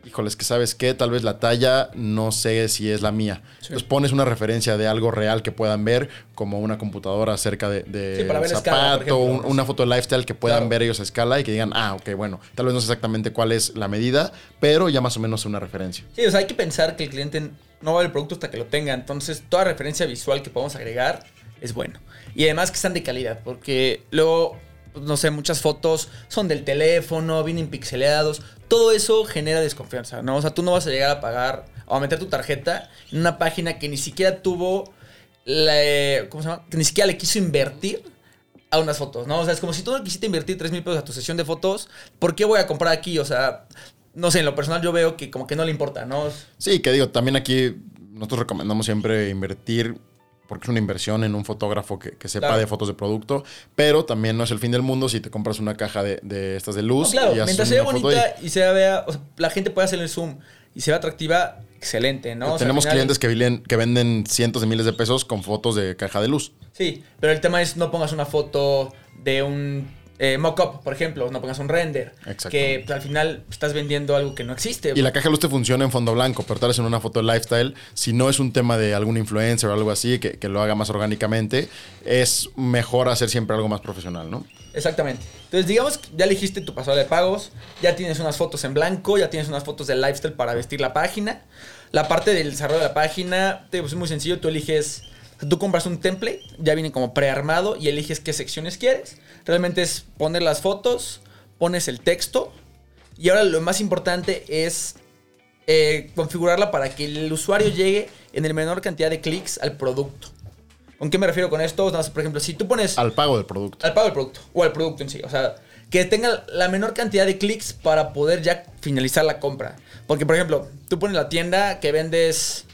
Híjoles, que sabes qué, tal vez la talla no sé si es la mía. Entonces pones una referencia de algo real que puedan ver, como una computadora cerca de, de Sí, zapato, escala, por ejemplo. un- una foto de lifestyle que puedan Claro. ver ellos a escala y que digan, ah, ok, bueno, tal vez no sé exactamente cuál es la medida, pero ya más o menos una referencia. Sí, o sea, hay que pensar que el cliente no va a ver el producto hasta que lo tenga. Entonces, toda referencia visual que podamos agregar es bueno. Y además que están de calidad, porque luego, no sé, muchas fotos son del teléfono, vienen pixeleados. Todo eso genera desconfianza, ¿no? O sea, tú no vas a llegar a pagar o a meter tu tarjeta en una página que ni siquiera tuvo la, ¿cómo se llama? Que ni siquiera le quiso invertir a unas fotos, ¿no? O sea, es como si tú no quisiste invertir 3 mil pesos a tu sesión de fotos, ¿por qué voy a comprar aquí? O sea, no sé, en lo personal yo veo que como que no le importa, ¿no? Sí, que digo, también aquí nosotros recomendamos siempre invertir, porque es una inversión en un fotógrafo que, que sepa Claro. de fotos de producto, pero también no es el fin del mundo si te compras una caja de, de estas de No, luz. claro, y haces mientras se vea una foto bonita ahí. y se vea, o sea, la gente puede hacer el zoom y se vea atractiva, excelente, ¿no? O sea, Tenemos final- clientes que, vilen- que venden cientos de miles de pesos con fotos de caja de luz. Sí, pero el tema es no pongas una foto de un eh, mock-up, por ejemplo, no pongas un render. Exacto. Que pues, al final estás vendiendo algo que no existe. Y la caja de luz te funciona en fondo blanco, pero tal vez en una foto de lifestyle, si no es un tema de algún influencer o algo así, que, que lo haga más orgánicamente, es mejor hacer siempre algo más profesional, ¿no? Exactamente. Entonces, digamos que ya elegiste tu pasado de pagos, ya tienes unas fotos en blanco, ya tienes unas fotos de lifestyle para vestir la página. La parte del desarrollo de la página, pues, es muy sencillo. Tú eliges, tú compras un template, ya viene como prearmado y eliges qué secciones quieres. Realmente es poner las fotos, pones el texto y ahora lo más importante es eh, configurarla para que el usuario llegue en el menor cantidad de clics al producto. ¿Con qué me refiero con esto? Por ejemplo, si tú pones Al pago del producto. al pago del producto o al producto en sí. O sea, que tenga la menor cantidad de clics para poder ya finalizar la compra. Porque, por ejemplo, tú pones la tienda que vendes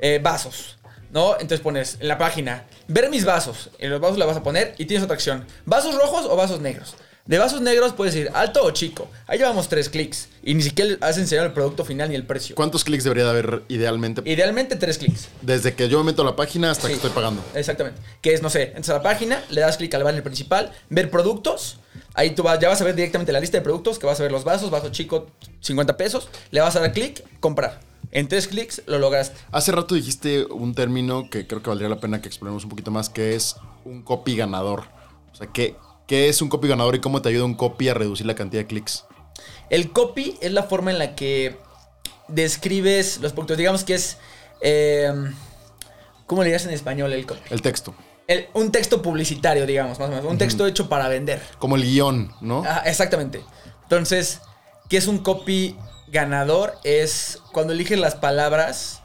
eh, vasos, ¿no? Entonces pones en la página, ver mis vasos. En los vasos la vas a poner y tienes otra acción. ¿Vasos rojos o vasos negros? De vasos negros puedes ir alto o chico. Ahí llevamos tres clics. Y ni siquiera has enseñado el producto final ni el precio. ¿Cuántos clics debería de haber idealmente? Idealmente tres clics. Desde que yo me meto a la página hasta Sí. que estoy pagando. Exactamente. Que es, no sé, entras a la página, le das clic al banner principal, ver productos. Ahí tú vas, ya vas a ver directamente la lista de productos, que vas a ver los vasos, vaso chico, 50 pesos. Le vas a dar clic, comprar. En tres clics lo lograste. Hace rato dijiste un término que creo que valdría la pena que exploremos un poquito más, que es un copy ganador. O sea, ¿qué, qué es un copy ganador y cómo te ayuda un copy a reducir la cantidad de clics? El copy es la forma en la que describes los productos. Digamos que es. eh, ¿Cómo le dirías en español el copy? El texto. El- un texto publicitario, digamos, más o menos. Un texto hecho para vender. Como el guion, ¿no? Ah, exactamente. Entonces, ¿qué es un copy ganador? Es cuando eliges las palabras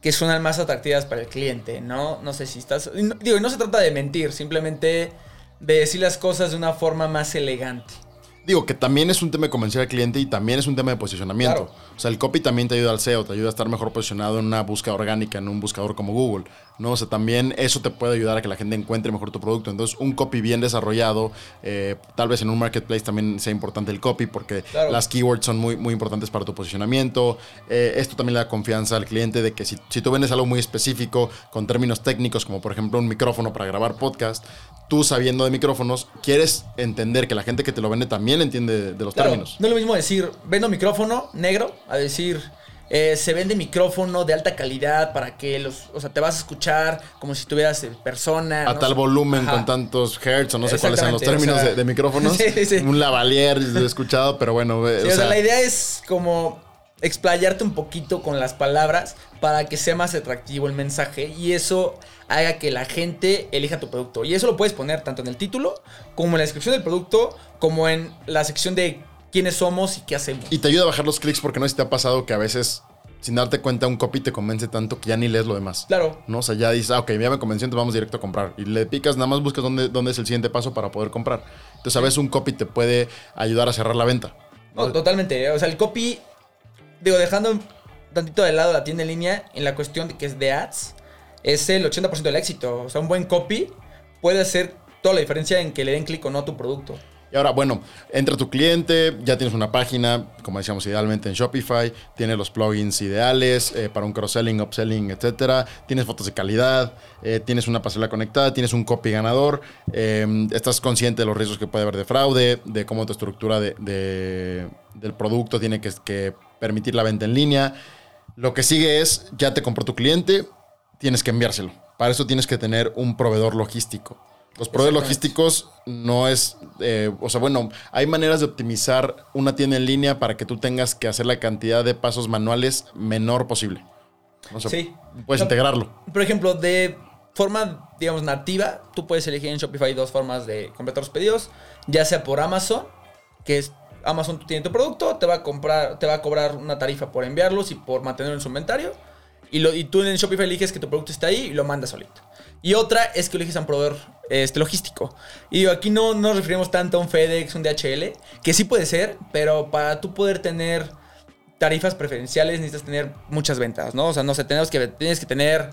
que suenan más atractivas para el cliente, ¿no? No sé si estás... digo, no se trata de mentir, simplemente de decir las cosas de una forma más elegante. Digo que también es un tema de convencer al cliente y también es un tema de posicionamiento. Claro. O sea, el copy también te ayuda al SEO, te ayuda a estar mejor posicionado en una búsqueda orgánica, en un buscador como Google. ¿no? O sea, también eso te puede ayudar a que la gente encuentre mejor tu producto. Entonces, un copy bien desarrollado, eh, tal vez en un marketplace también sea importante el copy porque Claro. las keywords son muy, muy importantes para tu posicionamiento. Eh, esto también le da confianza al cliente de que si, si tú vendes algo muy específico con términos técnicos, como por ejemplo un micrófono para grabar podcast, tú sabiendo de micrófonos, quieres entender que la gente que te lo vende también entiende de, los Claro, términos. no es lo mismo decir, vendo micrófono negro, a decir, eh, se vende micrófono de alta calidad para que los, o sea, te vas a escuchar como si estuvieras en persona. a no tal volumen Ajá. con tantos hertz o no sé cuáles sean los términos o sea, de, de micrófonos. sí, [LAUGHS] sí, sí. Un lavalier, escuchado, pero bueno. Sí, o sea, la idea es como explayarte un poquito con las palabras para que sea más atractivo el mensaje y eso haga que la gente elija tu producto. Y eso lo puedes poner tanto en el título como en la descripción del producto, como en la sección de quiénes somos y qué hacemos. Y te ayuda a bajar los clics porque no sé si te ha pasado que a veces, sin darte cuenta, un copy te convence tanto que ya ni lees lo demás. Claro. ¿no? O sea, ya dices, ah, ok, ya me convenció, entonces vamos directo a comprar. Y le picas, nada más buscas dónde, dónde es el siguiente paso para poder comprar. Entonces, a veces un copy te puede ayudar a cerrar la venta. No, totalmente. O sea, el copy, digo, dejando un tantito de lado la tienda en línea, en la cuestión de que es de ads, es el 80% del éxito. O sea, un buen copy puede hacer toda la diferencia en que le den clic o no a tu producto. Y ahora, bueno, entra tu cliente, ya tienes una página, como decíamos, idealmente en Shopify, tienes los plugins ideales eh, para un cross-selling, upselling, etcétera, tienes fotos de calidad, eh, tienes una pasarela conectada, tienes un copy ganador, eh, estás consciente de los riesgos que puede haber de fraude, de cómo tu estructura de, de- del producto tiene que permitir la venta en línea. Lo que sigue es, ya te compró tu cliente, tienes que enviárselo. Para eso tienes que tener un proveedor logístico. Los proveedores logísticos no es, eh, o sea, bueno, hay maneras de optimizar una tienda en línea para que tú tengas que hacer la cantidad de pasos manuales menor posible. O sea, Sí. Puedes integrarlo. Por ejemplo, de forma, digamos, nativa, tú puedes elegir en Shopify dos formas de completar los pedidos, ya sea por Amazon, que es Amazon tiene tu producto, te va a comprar, te va a cobrar una tarifa por enviarlos y por mantenerlo en su inventario. Y, lo, tú en Shopify eliges que tu producto está ahí y lo mandas solito. Y otra es que eliges a un proveedor este, logístico. Y aquí no nos referimos tanto a un FedEx, un DHL, que sí puede ser, pero para tú poder tener tarifas preferenciales necesitas tener muchas ventas, ¿no? O sea, no sé, tenemos que, tienes que tener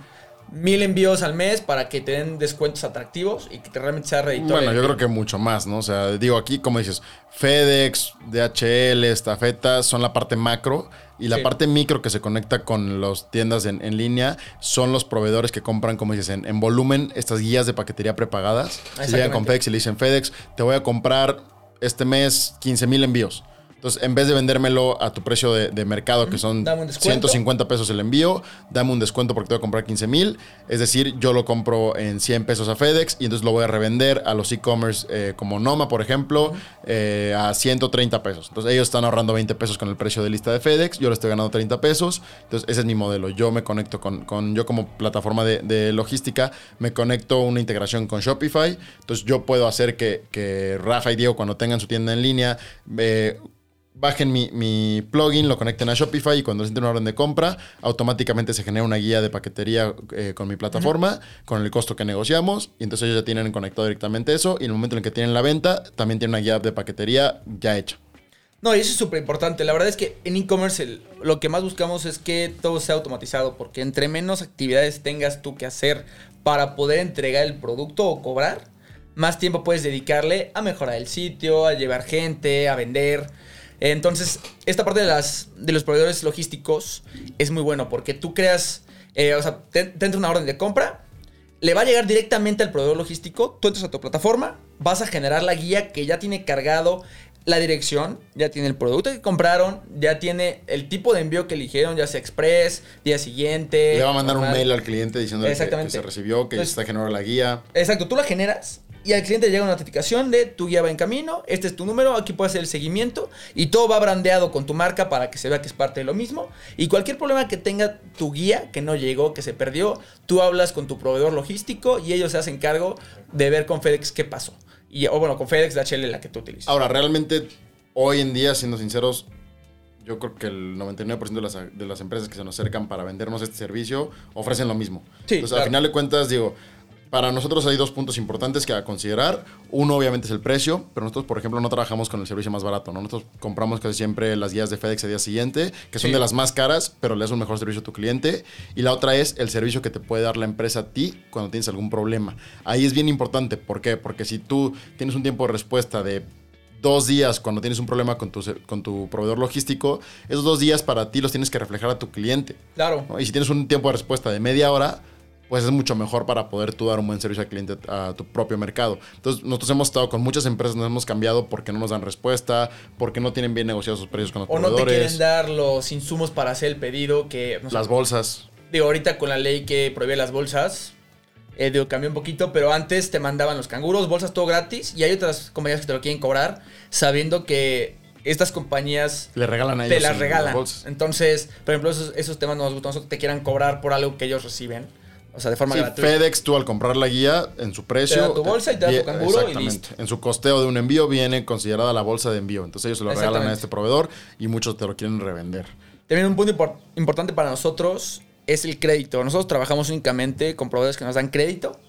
mil envíos al mes para que te den descuentos atractivos y que te realmente sea redituable. Bueno, yo creo que mucho más, ¿no? O sea, digo, aquí, como dices, FedEx, DHL, Estafeta, son la parte macro. Y la Sí. parte micro que se conecta con las tiendas en, en línea son los proveedores que compran, como dices, en, en volumen estas guías de paquetería prepagadas. Si llegan con FedEx y le dicen FedEx, te voy a comprar este mes 15 mil envíos. Entonces, en vez de vendérmelo a tu precio de, de mercado, que son Dame un descuento. 150 pesos el envío, dame un descuento porque te voy a comprar 15 mil. Es decir, yo lo compro en 100 pesos a FedEx y entonces lo voy a revender a los e-commerce eh, como Noma, por ejemplo, eh, a 130 pesos. Entonces, ellos están ahorrando 20 pesos con el precio de lista de FedEx, yo le estoy ganando 30 pesos. Entonces, ese es mi modelo. Yo me conecto con, con yo como plataforma de, de logística, me conecto una integración con Shopify. Entonces, yo puedo hacer que, que Rafa y Diego, cuando tengan su tienda en línea, eh, bajen mi, mi plugin, lo conecten a Shopify y cuando les entre una orden de compra, automáticamente se genera una guía de paquetería eh, con mi plataforma, con el costo que negociamos, y entonces ellos ya tienen conectado directamente eso, y en el momento en el que tienen la venta, también tienen una guía de paquetería ya hecha. No, y eso es súper importante. La verdad es que en e-commerce lo que más buscamos es que todo sea automatizado, porque entre menos actividades tengas tú que hacer para poder entregar el producto o cobrar, más tiempo puedes dedicarle a mejorar el sitio, a llevar gente, a vender. Entonces, esta parte de, las, de los proveedores logísticos es muy bueno porque tú creas, eh, o sea, te, te entra una orden de compra, le va a llegar directamente al proveedor logístico, tú entras a tu plataforma, vas a generar la guía que ya tiene cargado la dirección, ya tiene el producto que compraron, ya tiene el tipo de envío que eligieron, ya sea express, día siguiente. Le va a mandar un mail al cliente diciendo que, se recibió, que Entonces- se está generando la guía. Exacto, tú la generas y al cliente le llega una notificación de tu guía va en camino, este es tu número, aquí puedes hacer el seguimiento y todo va brandeado con tu marca para que se vea que es parte de lo mismo. Y cualquier problema que tenga tu guía, que no llegó, que se perdió, tú hablas con tu proveedor logístico y ellos se hacen cargo de ver con FedEx qué pasó. Y, o bueno, con FedEx DHL la que tú utilizas. Ahora, realmente, hoy en día, siendo sinceros, yo creo que el 99% de las, de las empresas que se nos acercan para vendernos este servicio ofrecen lo mismo. Sí, Entonces, claro. al final de cuentas, digo, para nosotros hay dos puntos importantes que a considerar. Uno, obviamente, es el precio, pero nosotros, por ejemplo, no trabajamos con el servicio más barato, ¿no? Nosotros compramos casi siempre las guías de FedEx al día siguiente, que son Sí. de las más caras, pero le das un mejor servicio a tu cliente. Y la otra es el servicio que te puede dar la empresa a ti cuando tienes algún problema. Ahí es bien importante. ¿Por qué? Porque si tú tienes un tiempo de respuesta de dos días cuando tienes un problema con tu, con tu proveedor logístico, esos dos días para ti los tienes que reflejar a tu cliente. Claro. ¿no? Y si tienes un tiempo de respuesta de media hora, pues es mucho mejor para poder tú dar un buen servicio al cliente a tu propio mercado. Entonces, nosotros hemos estado con muchas empresas, nos hemos cambiado porque no nos dan respuesta, porque no tienen bien negociados sus precios con los O no te quieren dar los insumos para hacer el pedido que... no las bolsas. Digo, ahorita con la ley que prohíbe las bolsas, eh, digo, cambió un poquito, pero antes te mandaban los canguros, bolsas, todo gratis, y hay otras compañías que te lo quieren cobrar, sabiendo que estas compañías Le regalan a ellos te las regalan. Entonces, por ejemplo, esos, esos temas no nos gustan, nosotros que te quieran cobrar por algo que ellos reciben. O sea, de forma Sí, gratuita. FedEx, tú al comprar la guía, en su precio. da tu bolsa y te da tu canguro y exactamente. listo. En su costeo de un envío viene considerada la bolsa de envío. Entonces ellos se lo regalan a este proveedor y muchos te lo quieren revender. También un punto impor- importante para nosotros es el crédito. Nosotros trabajamos únicamente con proveedores que nos dan crédito.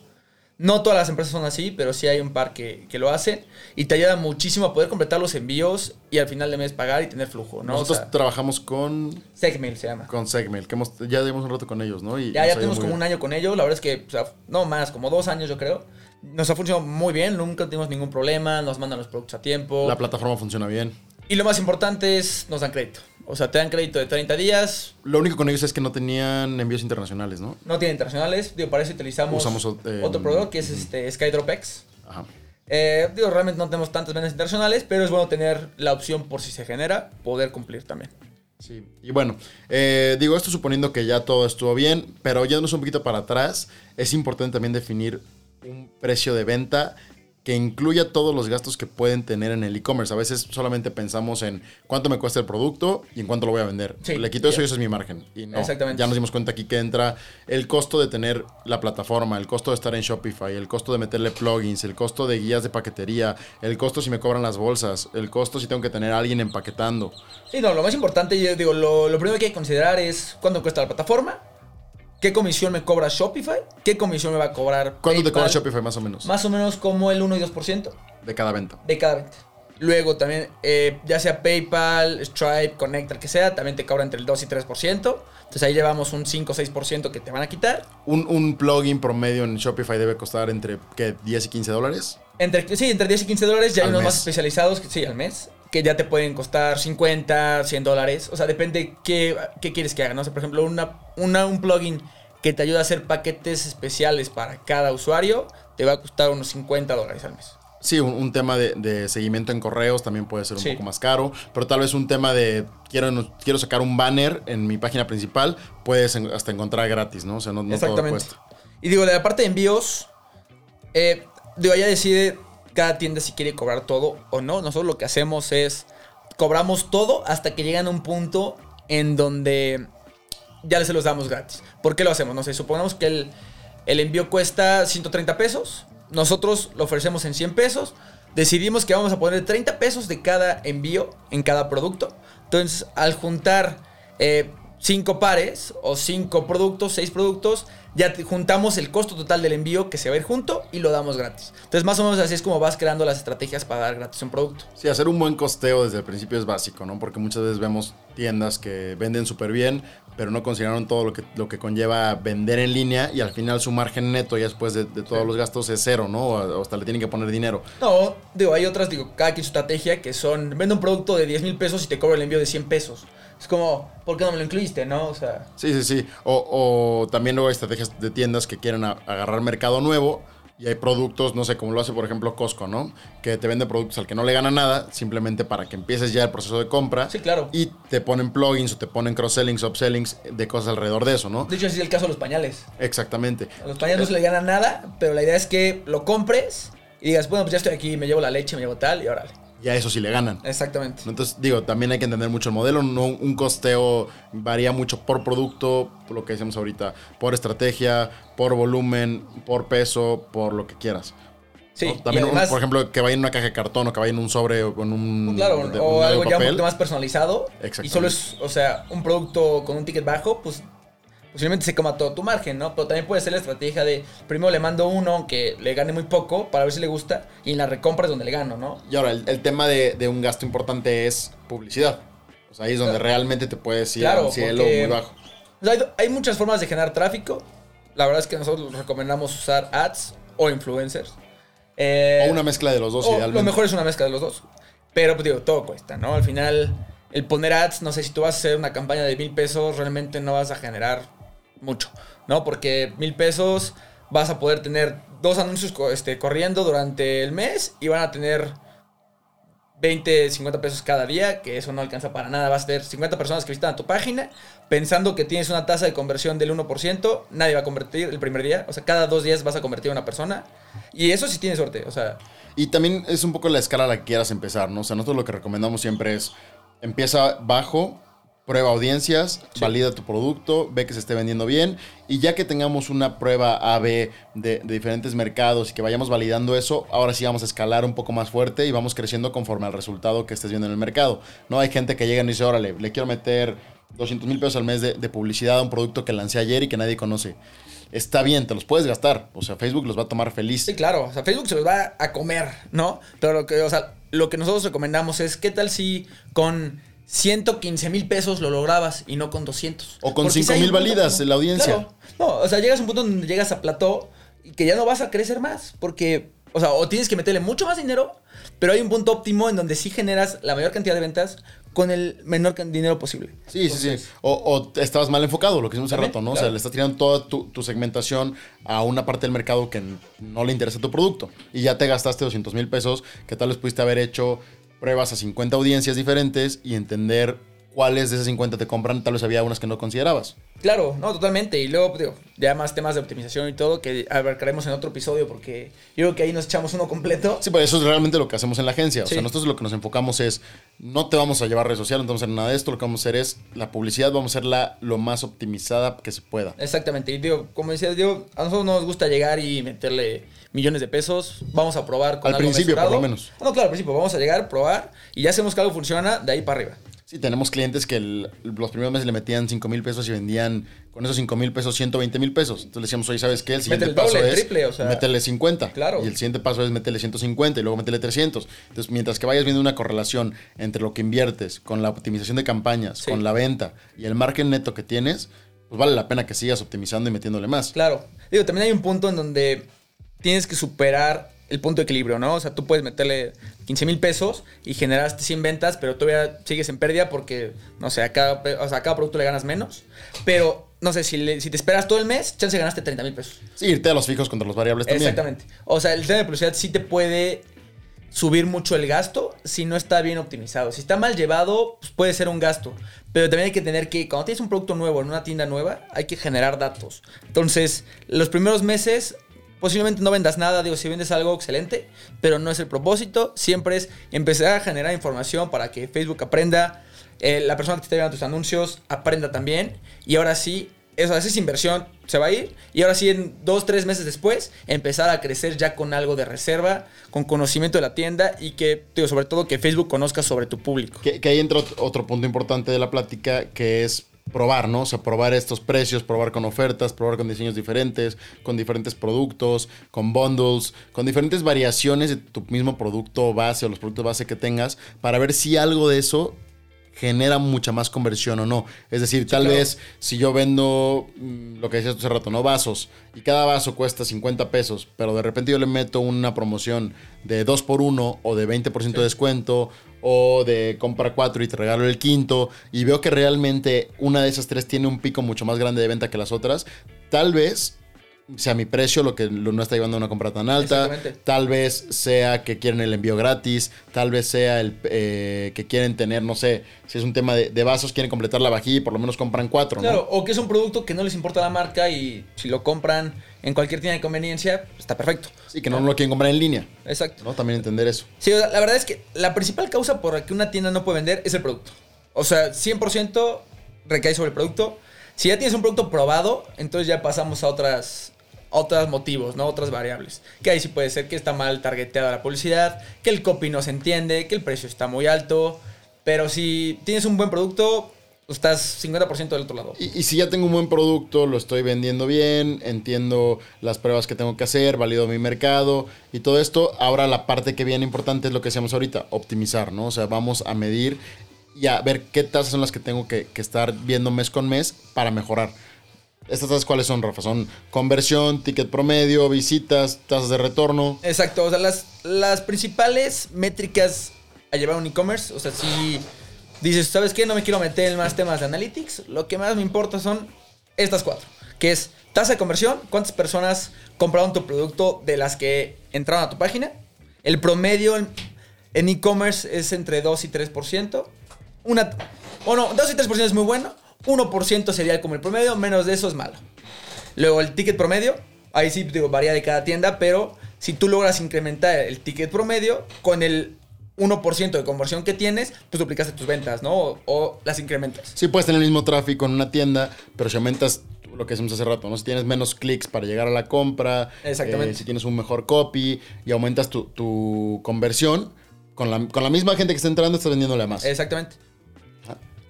No todas las empresas son así, pero sí hay un par que, que lo hacen y te ayuda muchísimo a poder completar los envíos y al final de mes pagar y tener flujo, ¿no? Nosotros o sea, trabajamos con, Segmail se llama. con Segmail, que hemos, ya llevamos un rato con ellos, ¿no? Y Ya, ya tenemos como un año con ellos. La verdad es que, o sea, no más, como dos años yo creo. Nos ha funcionado muy bien, nunca tuvimos ningún problema, nos mandan los productos a tiempo. La plataforma funciona bien. Y lo más importante es, nos dan crédito. O sea, te dan crédito de 30 días, Lo único con ellos es que no tenían envíos internacionales, ¿no? no tienen internacionales. Digo, para eso utilizamos Usamos, eh, otro producto que es este SkyDropX. Ajá. Eh, digo, realmente no tenemos tantas ventas internacionales, pero es bueno tener la opción por si se genera, poder cumplir también. Sí, y bueno, eh, digo esto suponiendo que ya todo estuvo bien, pero yéndonos un poquito para atrás, es importante también definir un precio de venta que incluya todos los gastos que pueden tener en el e-commerce. A veces solamente pensamos en cuánto me cuesta el producto y en cuánto lo voy a vender. Sí. Le quito eso y eso es mi margen. Y no, Exactamente. ya nos dimos cuenta aquí que entra el costo de tener la plataforma, el costo de estar en Shopify, el costo de meterle plugins, el costo de guías de paquetería, el costo si me cobran las bolsas, el costo si tengo que tener a alguien empaquetando. Sí, no, lo más importante, yo digo, lo, lo primero que hay que considerar es cuánto cuesta la plataforma, qué comisión me cobra Shopify, qué comisión me va a cobrar ¿Cuánto te cobra Shopify más o menos? Más o menos como el 1 y 2% De cada venta. de cada venta. Luego también, eh, ya sea PayPal, Stripe, Connect, el que sea, también te cobra entre el 2 y 3%. Entonces ahí llevamos un 5 o 6% que te van a quitar. Un, un plugin promedio en Shopify debe costar entre ¿qué? 10 y 15 dólares. Entre, sí, entre 10 y 15 dólares. Ya hay Al unos mes. más especializados, que, sí, al mes, que ya te pueden costar 50, 100 dólares. O sea, depende qué, qué quieres que haga. ¿no? O sea, por ejemplo, una, una- un plugin que te ayuda a hacer paquetes especiales para cada usuario, te va a costar unos 50 dólares al mes. Sí, un, un tema de, de seguimiento en correos también puede ser un Sí. poco más caro, pero tal vez un tema de quiero, quiero sacar un banner en mi página principal, puedes hasta encontrar gratis, ¿no? O sea, no, no todo Exactamente. cuesta. Y digo, de la parte de envíos, eh, digo, ya decide cada tienda si quiere cobrar todo o no. Nosotros lo que hacemos es cobramos todo hasta que llegan a un punto en donde ya se los damos gratis. ¿Por qué lo hacemos? No sé, supongamos que el, el envío cuesta 130 pesos. Nosotros lo ofrecemos en 100 pesos. Decidimos que vamos a poner 30 pesos de cada envío en cada producto. Entonces, al juntar 5 pares o 5 productos, 6 productos, ya juntamos el costo total del envío que se va a ir junto y lo damos gratis. Entonces, más o menos así es como vas creando las estrategias para dar gratis un producto. Sí, hacer un buen costeo desde el principio es básico, ¿no? Porque muchas veces vemos tiendas que venden súper bien, pero no consideraron todo lo que, lo que conlleva vender en línea y al final su margen neto ya después de, de todos Sí. los gastos es cero, ¿no? O hasta le tienen que poner dinero. No, digo, hay otras, digo, cada quien su estrategia que son, vende un producto de 10 mil pesos y te cobro el envío de 100 pesos. Es como, ¿por qué no me lo incluiste, no? O sea, Sí, sí, sí. O, o también luego hay estrategias de tiendas que quieren a- agarrar mercado nuevo y hay productos, no sé, como lo hace por ejemplo Costco, ¿no? Que te vende productos al que no le gana nada, simplemente para que empieces ya el proceso de compra. Sí, claro. Y te ponen plugins o te ponen cross-sellings, upsellings de cosas alrededor de eso, ¿no? de hecho, así es el caso de los pañales. Exactamente. A los pañales no se le gana nada, pero la idea es que lo compres y digas, bueno, pues ya estoy aquí, me llevo la leche, me llevo tal y órale. Y a eso sí le ganan. Exactamente. Entonces, digo, también hay que entender mucho el modelo. No, un costeo varía mucho por producto, por lo que decíamos ahorita, por estrategia, por volumen, por peso, por lo que quieras. Sí, ¿no? y También, un- por ejemplo, que vaya en una caja de cartón o que vaya en un sobre o en un. pues claro, de- o un algo ya un poquito más personalizado y Exactamente. solo es, o sea, un producto con un ticket bajo, pues posiblemente se coma todo tu margen, ¿no? Pero también puede ser la estrategia de primero le mando uno que le gane muy poco para ver si le gusta y en la recompra es donde le gano, ¿no? Y ahora, el, el tema de, de un gasto importante es publicidad. O sea, ahí es donde Claro. realmente te puedes ir Claro, a un cielo porque- muy bajo. O sea, hay, hay muchas formas de generar tráfico. La verdad es que nosotros recomendamos usar ads o influencers. Eh, O una mezcla de los dos, o idealmente. Lo mejor es una mezcla de los dos. Pero, pues digo, todo cuesta, ¿no? Al final, el poner ads, no sé, si tú vas a hacer una campaña de mil pesos, realmente no vas a generar mucho, ¿no? Porque mil pesos vas a poder tener dos anuncios este, corriendo durante el mes y van a tener 20, 50 pesos cada día, que eso no alcanza para nada. Vas a tener 50 personas que visitan a tu página pensando que tienes una tasa de conversión del 1%, nadie va a convertir el primer día, o sea, cada dos días vas a convertir a una persona. Y eso sí tienes suerte, o sea, Y también es un poco la escala a la que quieras empezar, ¿no? O sea, nosotros lo que recomendamos siempre es empieza bajo, prueba audiencias, valida tu producto, ve que se esté vendiendo bien y ya que tengamos una prueba A-B de, de diferentes mercados y que vayamos validando eso, ahora sí vamos a escalar un poco más fuerte y vamos creciendo conforme al resultado que estés viendo en el mercado. No hay gente que llega y dice, órale, le quiero meter 200 mil pesos al mes de, de publicidad a un producto que lancé ayer y que nadie conoce. está bien, te los puedes gastar. O sea, Facebook los va a tomar feliz. Sí, claro. O sea, Facebook se los va a comer, ¿no? Pero lo que, o sea, lo que nosotros recomendamos es, ¿qué tal si con 115 mil pesos lo lograbas y no con 200? O con Porque si 5 hay mil punto validas como- en la audiencia. Claro. No, o sea, llegas a un punto donde llegas a plató y que ya no vas a crecer más. Porque, o sea, o tienes que meterle mucho más dinero, pero hay un punto óptimo en donde sí generas la mayor cantidad de ventas con el menor dinero posible. Sí, sí, sí. O, o estabas mal enfocado, lo que hicimos hace rato, ¿no? O sea, le estás tirando toda tu, tu segmentación a una parte del mercado que no le interesa tu producto. Y ya te gastaste 200 mil pesos, que tal vez pudiste haber hecho pruebas a 50 audiencias diferentes y entender cuáles de esas 50 te compran. Tal vez había unas que no considerabas. Claro, no, totalmente. Y luego, digo, ya más temas de optimización y todo que abarcaremos en otro episodio porque yo creo que ahí nos echamos uno completo. Sí, pues eso es realmente lo que hacemos en la agencia. O Sí. sea, nosotros lo que nos enfocamos es, no te vamos a llevar redes sociales, no te vamos a hacer nada de esto. Lo que vamos a hacer es, la publicidad vamos a hacerla lo más optimizada que se pueda. Exactamente. Y digo, como decías, digo, a nosotros no nos gusta llegar y meterle millones de pesos. Vamos a probar con Al algo principio, por lo menos. No, claro, al principio. Vamos a llegar, probar y ya hacemos que algo funciona de ahí para arriba. Sí, tenemos clientes que el- los primeros meses le metían 5 mil pesos y vendían con esos 5 mil pesos 120 mil pesos. Entonces le decíamos, oye, ¿sabes qué? El siguiente el paso doble, es triple, o sea, métele 50. claro. Y el siguiente paso es métele 150 y luego métele 300. Entonces, mientras que vayas viendo una correlación entre lo que inviertes con la optimización de campañas, Sí. con la venta y el margen neto que tienes, pues vale la pena que sigas optimizando y metiéndole más. Claro. Digo, también hay un punto en donde tienes que superar el punto de equilibrio, ¿no? O sea, tú puedes meterle 15 mil pesos y generaste 100 ventas, pero todavía sigues en pérdida porque, no sé, a cada, o sea, a cada producto le ganas menos. Pero, no sé, si, le- si te esperas todo el mes, chance ganaste 30 mil pesos. Sí, irte a los fijos contra los variables también. Exactamente. O sea, el tema de publicidad sí te puede subir mucho el gasto si no está bien optimizado. Si está mal llevado, pues puede ser un gasto. Pero también hay que tener que, cuando tienes un producto nuevo en una tienda nueva, hay que generar datos. Entonces, los primeros meses posiblemente no vendas nada. Digo, si vendes algo, excelente. Pero no es el propósito. Siempre es empezar a generar información para que Facebook aprenda. eh, la persona que te llevando tus anuncios aprenda también. Y ahora sí, eso, esa es inversión, se va a ir. Y ahora sí, en dos, tres meses después, empezar a crecer ya con algo de reserva, con conocimiento de la tienda y que, digo, sobre todo que Facebook conozca sobre tu público. Que, que ahí entra ot- otro punto importante de la plática, que es probar, ¿no? O sea, probar estos precios, probar con ofertas, probar con diseños diferentes, con diferentes productos, con bundles, con diferentes variaciones de tu mismo producto base o los productos base que tengas, para ver si algo de eso genera mucha más conversión o no. Es decir, tal claro. vez si yo vendo mm, lo que decías tú hace rato, ¿no? Vasos, y cada vaso cuesta 50 pesos, pero de repente yo le meto una promoción de 2 por 1 o de 20% de descuento o de compra 4 y te regalo el quinto y veo que realmente una de esas tres tiene un pico mucho más grande de venta que las otras, tal vez sea mi precio lo que lo- no está llevando a una compra tan alta, Exactamente. tal vez sea que quieren el envío gratis, tal vez sea el eh, que quieren tener, no sé, si es un tema de, de vasos, quieren completar la vajilla y por lo menos compran cuatro, ¿no? Claro, o que es un producto que no les importa la marca y si lo compran en cualquier tienda de conveniencia, está perfecto. Sí, que no lo quieren comprar en línea, Exacto. ¿no? También entender eso. Sí, la verdad es que la principal causa por la que una tienda no puede vender es el producto. O sea, 100% recae sobre el producto. Si ya tienes un producto probado, entonces ya pasamos a otras otros motivos, ¿no? Otras variables. Que ahí sí puede ser que está mal targeteada la publicidad, que el copy no se entiende, que el precio está muy alto. Pero si tienes un buen producto, estás 50% del otro lado. Y, si ya tengo un buen producto, lo estoy vendiendo bien, entiendo las pruebas que tengo que hacer, valido mi mercado y todo esto, ahora la parte que viene importante es lo que decíamos ahorita, optimizar, ¿no? O sea, vamos a medir y a ver qué tasas son las que tengo que estar viendo mes con mes para mejorar. ¿Estas tasas cuáles son, Rafa? Son conversión, ticket promedio, visitas, tasas de retorno. Exacto, o sea, las, las principales métricas a llevar un e-commerce, o sea, si dices, ¿sabes qué? No me quiero meter en más temas de analytics, lo que más me importa son estas cuatro, que es tasa de conversión, cuántas personas compraron tu producto de las que entraron a tu página, el promedio en- e-commerce es entre 2 y 3%, una, o no, 2 y 3% es muy bueno, 1% sería como el promedio, menos de eso es malo. Luego el ticket promedio, ahí sí digo, varía de cada tienda, pero si tú logras incrementar el ticket promedio con el 1% de conversión que tienes, pues duplicaste tus ventas, ¿no? O, o las incrementas. Sí puedes tener el mismo tráfico en una tienda, pero si aumentas lo que decimos hace rato, ¿no? Si tienes menos clics para llegar a la compra, Exactamente. eh, si tienes un mejor copy y aumentas tu, tu conversión, con la, con la misma gente que está entrando estás vendiéndole a más. Exactamente.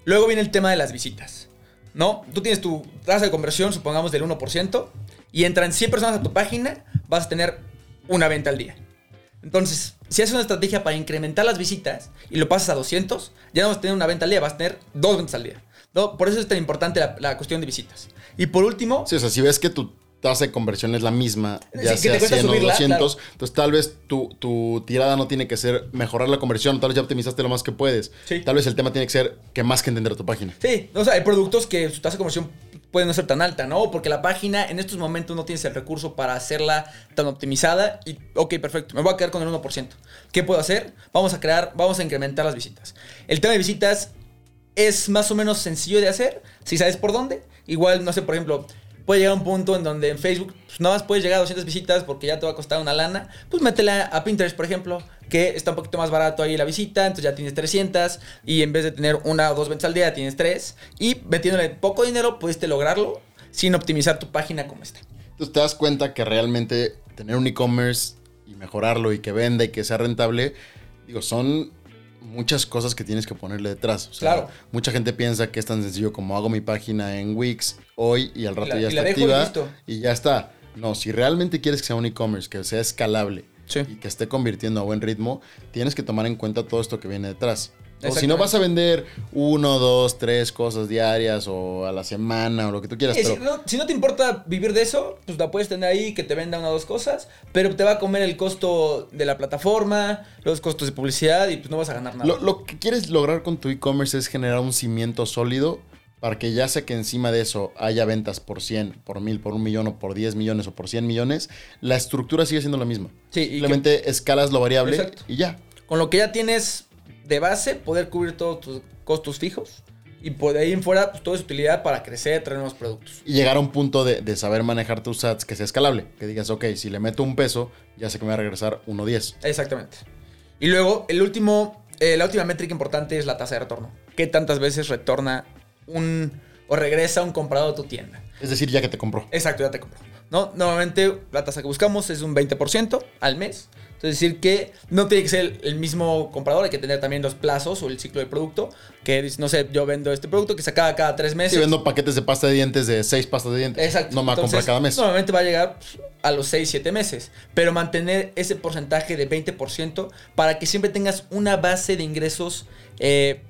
Luego viene el tema de las visitas, ¿no? Tú tienes tu tasa de conversión, supongamos, del 1%, y entran 100 personas a tu página, vas a tener una venta al día. Entonces, si haces una estrategia para incrementar las visitas y lo pasas a 200, ya no vas a tener una venta al día, vas a tener dos ventas al día. Por eso es tan importante la, la cuestión de visitas. Y por último, Sí, o sea, si ves que tu tasa de conversión es la misma, ya Sí, sea cuesta 100 o subirla, 200, claro. entonces tal vez tu, tu tirada no tiene que ser mejorar la conversión, tal vez ya optimizaste lo más que puedes. Sí. Tal vez el tema tiene que ser que más que entender tu página. Sí, o sea, hay productos que su tasa de conversión puede no ser tan alta, ¿no? Porque la página en estos momentos no tienes el recurso para hacerla tan optimizada y, ok, perfecto, me voy a quedar con el 1%. ¿Qué puedo hacer? Vamos a crear, vamos a incrementar las visitas. El tema de visitas es más o menos sencillo de hacer, si sabes por dónde. Igual, no sé, por ejemplo, puede llegar un punto en donde en Facebook pues, nada más puedes llegar a 200 visitas porque ya te va a costar una lana. Pues métela a Pinterest, por ejemplo, que está un poquito más barato ahí la visita, entonces ya tienes 300 y en vez de tener una o dos ventas al día tienes tres. Y metiéndole poco dinero pudiste lograrlo sin optimizar tu página como está. Entonces te das cuenta que realmente tener un e-commerce y mejorarlo y que venda y que sea rentable, digo, son muchas cosas que tienes que ponerle detrás. O sea, Claro. Mucha gente piensa que es tan sencillo como hago mi página en Wix hoy y al rato la- ya está activa listo. y ya está. No, si realmente quieres que sea un e-commerce, que sea escalable Sí. y que esté convirtiendo a buen ritmo, tienes que tomar en cuenta todo esto que viene detrás. O si no vas a vender uno, dos, tres cosas diarias o a la semana o lo que tú quieras, Sí, pero si, no, si no te importa vivir de eso, pues la puedes tener ahí que te venda una o dos cosas, pero te va a comer el costo de la plataforma, los costos de publicidad y pues no vas a ganar nada. Lo, lo que quieres lograr con tu e-commerce es generar un cimiento sólido para que ya sea que encima de eso haya ventas por 100, por 1000, por un millón o por 10 millones o por 100 millones, la estructura sigue siendo la misma. Sí, y que- Simplemente escalas lo variable Exacto. y ya. Con lo que ya tienes de base, poder cubrir todos tus costos fijos y por ahí en fuera, pues toda esa utilidad para crecer, traer nuevos productos. Y llegar a un punto de, de saber manejar tus ads que sea escalable. Que digas, ok, si le meto un peso, ya sé que me va a regresar 1.10. Exactamente. Y luego, el último, eh, la última métrica importante es la tasa de retorno. ¿Qué tantas veces retorna un o regresa un comprador a tu tienda? Es decir, ya que te compró. Exacto, ya te compró. ¿no? Normalmente la tasa que buscamos es un 20% al mes. Entonces, decir que no tiene que ser el, el mismo comprador, hay que tener también los plazos o el ciclo del producto. Que no sé, yo vendo este producto que se acaba cada tres meses. Si vendo paquetes de pasta de dientes de 6 pastas de dientes, Exacto. no me va a comprar cada mes. Normalmente va a llegar pues, a los 6, 7 meses. Pero mantener ese porcentaje de 20% para que siempre tengas una base de ingresos eh,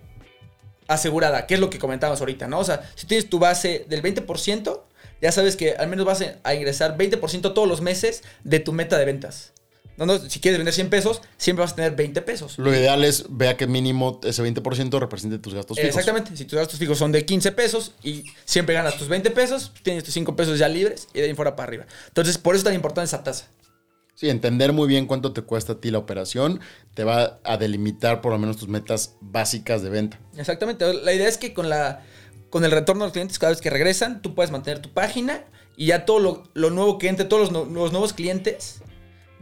asegurada, que es lo que comentábamos ahorita, ¿no? O sea, si tienes tu base del 20%, ya sabes que al menos vas a ingresar 20% todos los meses de tu meta de ventas. No, no, si quieres vender 100 pesos, siempre vas a tener 20 pesos. Lo ideal es vea que mínimo ese 20% represente tus gastos fijos. Exactamente. Si tus gastos fijos son de 15 pesos y siempre ganas tus 20 pesos, tienes tus 5 pesos ya libres y de ahí fuera para arriba. Entonces, por eso es tan importante esa tasa. Sí, entender muy bien cuánto te cuesta a ti la operación te va a delimitar por lo menos tus metas básicas de venta. Exactamente. La idea es que con, la, con el retorno de los clientes, cada vez que regresan, tú puedes mantener tu página y ya todo lo, lo nuevo que entre, todos los, no- los nuevos clientes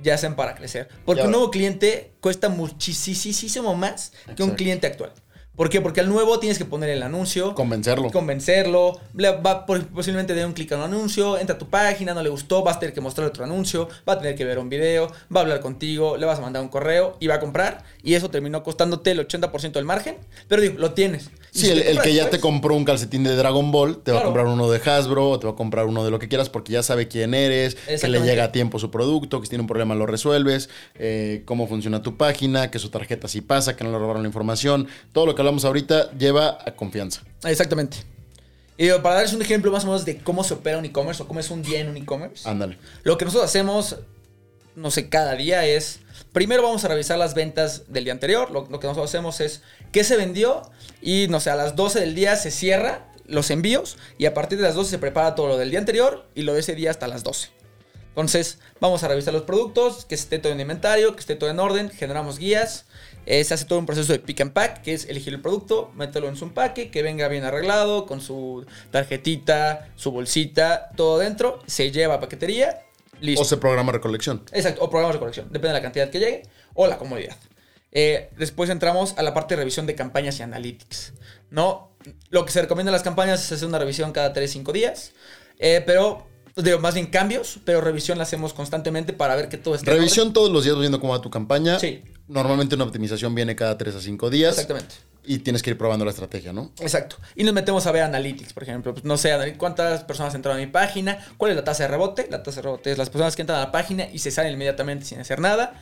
ya sean para crecer. Porque un nuevo cliente cuesta muchísimo más que un cliente actual. ¿Por qué? Porque al nuevo tienes que poner el anuncio. Convencerlo. convencerlo, le va posiblemente dé un clic a un anuncio, entra a tu página, no le gustó, vas a tener que mostrarle otro anuncio, va a tener que ver un video, va a hablar contigo, le vas a mandar un correo y va a comprar y eso terminó costándote el 80% del margen, pero digo, lo tienes. Sí, si el, te que ya te después, compró un calcetín de Dragon Ball, te va a comprar uno de Hasbro, te va a comprar uno de lo que quieras, porque ya sabe quién eres, que le llega a tiempo su producto, que si tiene un problema lo resuelves, eh, cómo funciona tu página, que su tarjeta sí pasa, que no le robaron la información. Todo lo que hablamos ahorita lleva a confianza. Exactamente. Y para darles un ejemplo más o menos de cómo se opera un e-commerce o cómo es un día en un e-commerce. Ándale. Lo que nosotros hacemos, no sé, cada día es. Primero vamos a revisar las ventas del día anterior. Lo, lo que nosotros hacemos es qué se vendió y, no sé, a las 12 del día se cierra los envíos y a partir de las 12 se prepara todo lo del día anterior y lo de ese día hasta las 12. Entonces, vamos a revisar los productos, que esté todo en inventario, que esté todo en orden, generamos guías. Eh, se hace todo un proceso de pick and pack, que es elegir el producto, mételo en su empaque, que venga bien arreglado, con su tarjetita, su bolsita, todo dentro. Se lleva a paquetería, listo. O se programa recolección. Exacto, o programas de colección, depende de la cantidad que llegue o la comodidad. Eh, después entramos a la parte de revisión de campañas y analytics. ¿no? Lo que se recomienda en las campañas es hacer una revisión cada 3-5 días, eh, pero, digo, más bien cambios, pero revisión la hacemos constantemente para ver que todo esté en Revisión todos los días viendo cómo va tu campaña. Sí. Normalmente una optimización viene cada 3 a 5 días. Exactamente. Y tienes que ir probando la estrategia, ¿no? Exacto. Y nos metemos a ver analytics, por ejemplo. Pues, no sé, cuántas personas entraron a mi página, cuál es la tasa de rebote. La tasa de rebote es las personas que entran a la página y se salen inmediatamente sin hacer nada.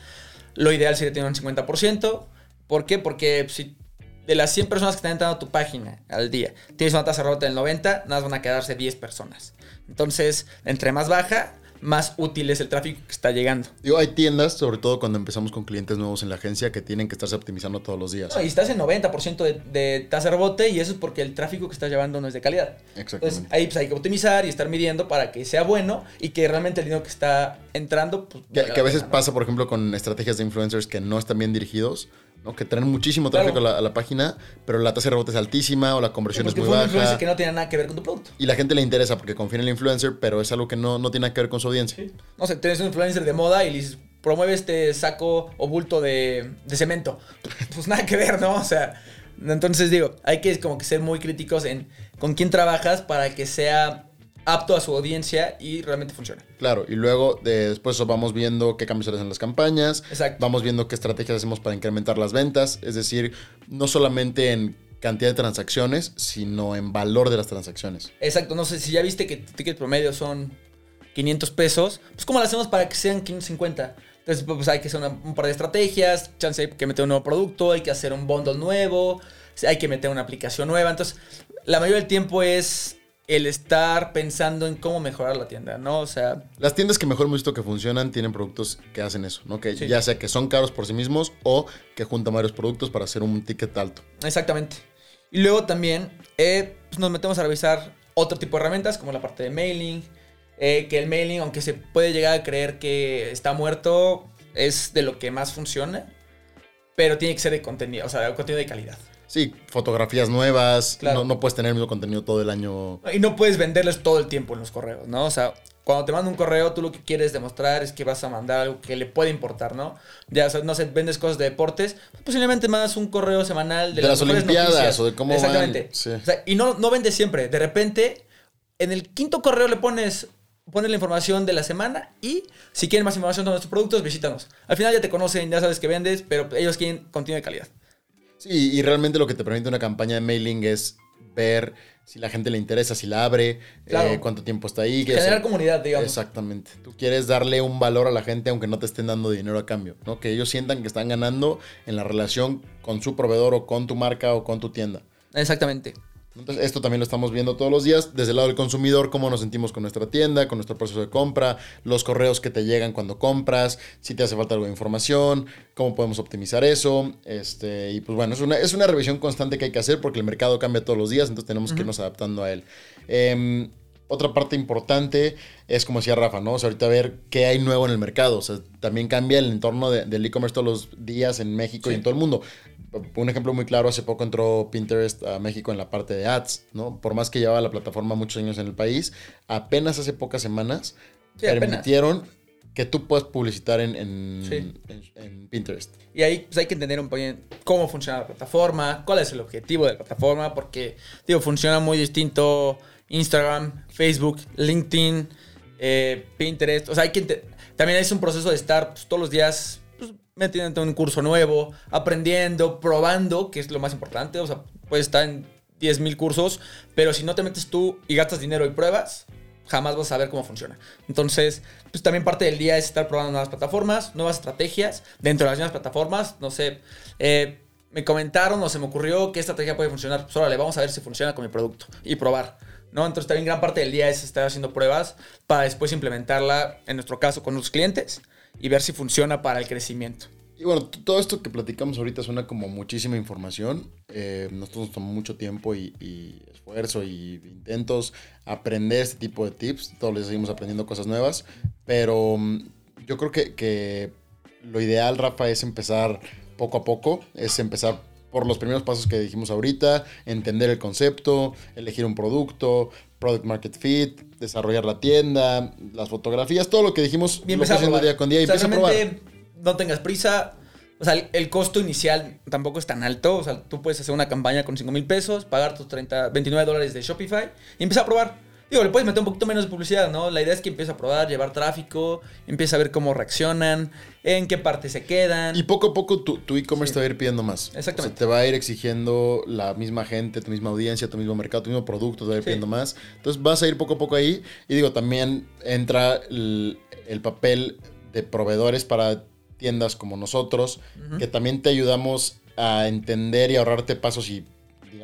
Lo ideal sería tener un 50%. ¿Por qué? Porque si de las 100 personas que están entrando a tu página al día, tienes una tasa de rebote del 90, nada más van a quedarse 10 personas. Entonces, entre más baja, más útil es el tráfico que está llegando. Digo, hay tiendas, sobre todo cuando empezamos con clientes nuevos en la agencia, que tienen que estarse optimizando todos los días. No, y estás en 90% de, de tasa de rebote y eso es porque el tráfico que estás llevando no es de calidad. Exactamente. Entonces ahí pues, hay que optimizar y estar midiendo para que sea bueno y que realmente el dinero que está entrando... Pues, Que, a veces pena, ¿no? pasa, por ejemplo, con estrategias de influencers que no están bien dirigidos, ¿no? que traen muchísimo Claro. tráfico a, la, a la página, pero la tasa de rebote es altísima o la conversión es muy fue baja. influencer que no tiene nada que ver con tu producto. Y la gente le interesa porque confía en el influencer, pero es algo que no, no tiene nada que ver con su audiencia. No sé, tienes un influencer de moda y le dices, promueve este saco o bulto de, de cemento. [LAUGHS] Pues nada que ver, ¿no? O sea, entonces digo, hay que como que ser muy críticos en con quién trabajas para que sea apto a su audiencia y realmente funcione. Claro, y luego de- después vamos viendo qué cambios se hacen en las campañas, Exacto. vamos viendo qué estrategias hacemos para incrementar las ventas, es decir, no solamente en cantidad de transacciones, sino en valor de las transacciones. Exacto, no sé si ya viste que tu ticket promedio son 500 pesos, pues ¿cómo lo hacemos para que sean 550? Entonces, pues hay que hacer una- un par de estrategias, chance hay que meter un nuevo producto, hay que hacer un bundle nuevo, hay que meter una aplicación nueva. Entonces, la mayoría del tiempo es el estar pensando en cómo mejorar la tienda, ¿no? O sea, Las tiendas que mejor hemos visto que funcionan tienen productos que hacen eso, ¿no? Que Sí. ya sea que son caros por sí mismos o que juntan varios productos para hacer un ticket alto. exactamente. Y luego también eh, pues nos metemos a revisar otro tipo de herramientas, como la parte de mailing, eh, que el mailing, aunque se puede llegar a creer que está muerto, es de lo que más funciona, pero tiene que ser de contenido, o sea, de contenido de calidad. Sí, fotografías nuevas, Claro. no, no puedes tener el mismo contenido todo el año. Y no puedes venderles todo el tiempo en los correos, ¿no? O sea, cuando te mando un correo, tú lo que quieres demostrar es que vas a mandar algo que le puede importar, ¿no? Ya, o sea, no sé, vendes cosas de deportes, posiblemente mandas un correo semanal de, De las mejores Olimpiadas noticias. o de cómo van, Exactamente. sí. O sea, y no, no vendes siempre. De repente, en el quinto correo le pones, pones la información de la semana y si quieren más información de nuestros productos, visítanos. Al final ya te conocen, ya sabes que vendes, pero ellos quieren contenido de calidad. Sí, y realmente lo que te permite una campaña de mailing es ver si la gente le interesa, si la abre, Claro. eh, cuánto tiempo está ahí. Generar comunidad, digamos. Exactamente. Tú quieres darle un valor a la gente aunque no te estén dando dinero a cambio, ¿no? Que ellos sientan que están ganando en la relación con su proveedor o con tu marca o con tu tienda. Exactamente. Entonces, esto también lo estamos viendo todos los días desde el lado del consumidor, cómo nos sentimos con nuestra tienda, con nuestro proceso de compra, los correos que te llegan cuando compras, si te hace falta algo de información, cómo podemos optimizar eso. Este, y pues bueno, es una, es una revisión constante que hay que hacer porque el mercado cambia todos los días, entonces tenemos que irnos adaptando a él. Em, otra parte importante es, como decía Rafa, ¿no? O sea, ahorita ver qué hay nuevo en el mercado. O sea, también cambia el entorno de- del e-commerce todos los días en México y en todo el mundo. Un ejemplo muy claro, hace poco entró Pinterest a México en la parte de ads, ¿no? Por más que llevaba la plataforma muchos años en el país, apenas hace pocas semanas Sí, apenas. permitieron que tú puedas publicitar en, en- Sí. en- en Pinterest. Y ahí pues, hay que entender un poco cómo funciona la plataforma, cuál es el objetivo de la plataforma, porque, digo, funciona muy distinto Instagram, Facebook, LinkedIn, eh, Pinterest. O sea, hay que también es un proceso de estar pues, todos los días metiendo en un curso nuevo, aprendiendo, probando, que es lo más importante. O sea, puedes estar en 10.000 cursos, pero si no te metes tú y gastas dinero y pruebas, jamás vas a saber cómo funciona. Entonces, pues también parte del día es estar probando nuevas plataformas, nuevas estrategias dentro de las nuevas plataformas. No sé, eh, me comentaron o se me ocurrió qué estrategia puede funcionar. Pues órale, vamos a ver si funciona con mi producto y probar. ¿no? Entonces también gran parte del día es estar haciendo pruebas para después implementarla, en nuestro caso, con los clientes y ver si funciona para el crecimiento. Y bueno, todo esto que platicamos ahorita suena como muchísima información. Eh, nosotros nos tomó mucho tiempo y, y esfuerzo y intentos aprender este tipo de tips. Todos días seguimos aprendiendo cosas nuevas. Pero mm, yo creo que, que lo ideal, Rafa, es empezar poco a poco. Es empezar por los primeros pasos que dijimos ahorita, entender el concepto, elegir un producto, product market fit, desarrollar la tienda, las fotografías, todo lo que dijimos, Y lo a haciendo probar. día con día y O sea, empieza a probar. No tengas prisa. O sea, el, el costo inicial tampoco es tan alto. O sea, tú puedes hacer una campaña con 5 mil pesos, pagar tus 30, 29 dólares de Shopify y empezar a probar. Digo, le puedes meter un poquito menos de publicidad, ¿no? La idea es que empiece a probar, llevar tráfico, empiece a ver cómo reaccionan, en qué parte se quedan. Y poco a poco tu, tu e-commerce te va a ir pidiendo más. Exactamente. O sea, te va a ir exigiendo la misma gente, tu misma audiencia, tu mismo mercado, tu mismo producto, te va a ir Sí. pidiendo más. Entonces vas a ir poco a poco ahí. Y digo, también entra el, el papel de proveedores para tiendas como nosotros, que también te ayudamos a entender y ahorrarte pasos y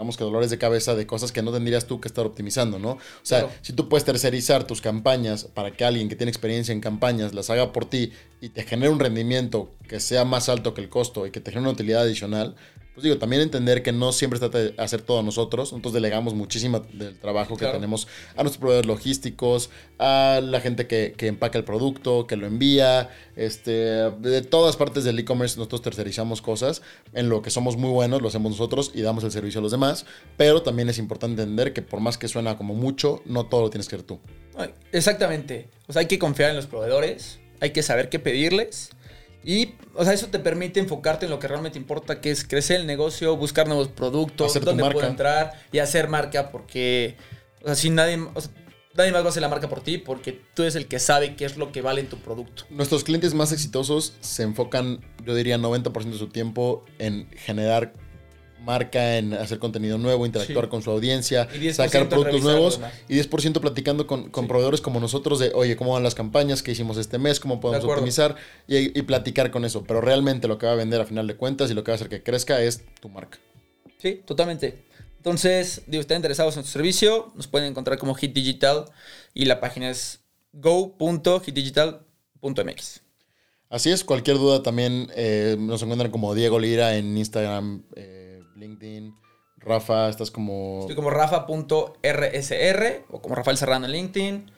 digamos que dolores de cabeza de cosas que no tendrías tú que estar optimizando, ¿no? O sea, Claro. si tú puedes tercerizar tus campañas para que alguien que tiene experiencia en campañas las haga por ti y te genere un rendimiento que sea más alto que el costo y que te genere una utilidad adicional, pues digo, también entender que no siempre se trata de hacer todo nosotros. Nosotros delegamos muchísimo del trabajo Claro. que tenemos a nuestros proveedores logísticos, a la gente que, que empaca el producto, que lo envía, este, de todas partes del e-commerce nosotros tercerizamos cosas. En lo que somos muy buenos lo hacemos nosotros y damos el servicio a los demás. Pero también es importante entender que por más que suena como mucho, no todo lo tienes que hacer tú. Exactamente. O sea, hay que confiar en los proveedores, hay que saber qué pedirles. Y, o sea, eso te permite enfocarte en lo que realmente importa, que es crecer el negocio, buscar nuevos productos, Hacer dónde puedo entrar y hacer marca, porque, o sea, si nadie, o sea, nadie más va a hacer la marca por ti, porque tú eres el que sabe qué es lo que vale en tu producto. Nuestros clientes más exitosos se enfocan, yo diría, 90% de su tiempo en generar marca, en hacer contenido nuevo, interactuar Sí. con su audiencia, Y 10% sacar productos nuevos y 10% platicando con, con Sí. proveedores como nosotros de, oye, ¿cómo van las campañas? ¿Qué hicimos este mes? ¿Cómo podemos optimizar? Y, y platicar con eso. Pero realmente lo que va a vender a final de cuentas y lo que va a hacer que crezca es tu marca. Sí, totalmente. Entonces, digo, están interesados en nuestro servicio, nos pueden encontrar como Hit Digital y la página es go.hitdigital.mx. Así es, cualquier duda también eh, nos encuentran como Diego Lira en Instagram, eh, LinkedIn. Rafa, estás como... Estoy como rafa.rsr o como Rafael Serrano en LinkedIn.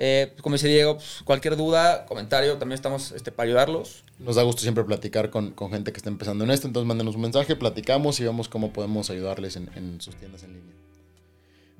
Eh, como dice Diego, pues, cualquier duda, comentario, también estamos este, para ayudarlos. Nos da gusto siempre platicar con, con gente que está empezando en esto, entonces mándenos un mensaje, platicamos y vemos cómo podemos ayudarles en, en sus tiendas en línea.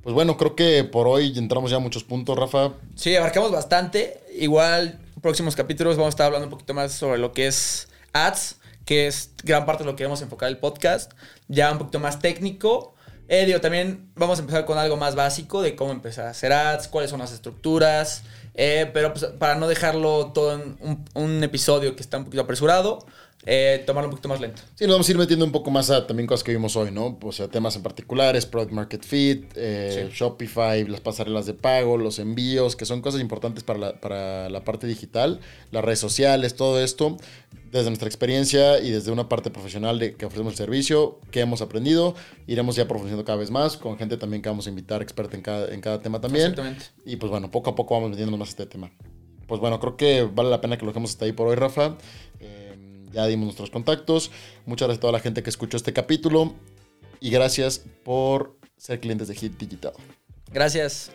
Pues bueno, creo que por hoy entramos ya a muchos puntos, Rafa. Sí, abarcamos bastante. Igual, próximos capítulos vamos a estar hablando un poquito más sobre lo que es ads, que es gran parte de lo que queremos enfocar el podcast. Ya un poquito más técnico. Eh, digo, también vamos a empezar con algo más básico de cómo empezar a hacer ads, cuáles son las estructuras. eh, pero pues, para no dejarlo todo en un, un episodio que está un poquito apresurado, eh, tomarlo un poquito más lento. Sí, nos vamos a ir metiendo un poco más a también cosas que vimos hoy, ¿no? O sea, temas en particulares, Product Market Fit, eh, Sí. Shopify, las pasarelas de pago, los envíos, que son cosas importantes para la, para la parte digital, las redes sociales, todo esto, desde nuestra experiencia y desde una parte profesional de que ofrecemos el servicio, que hemos aprendido, iremos ya profundizando cada vez más, con gente también que vamos a invitar experta en cada, en cada tema también. Exactamente. Y pues bueno, poco a poco vamos metiéndonos más a este tema. Pues bueno, creo que vale la pena que lo dejemos hasta ahí por hoy, Rafa. Ya dimos nuestros contactos. Muchas gracias a toda la gente que escuchó este capítulo. Y gracias por ser clientes de Hit Digital. Gracias.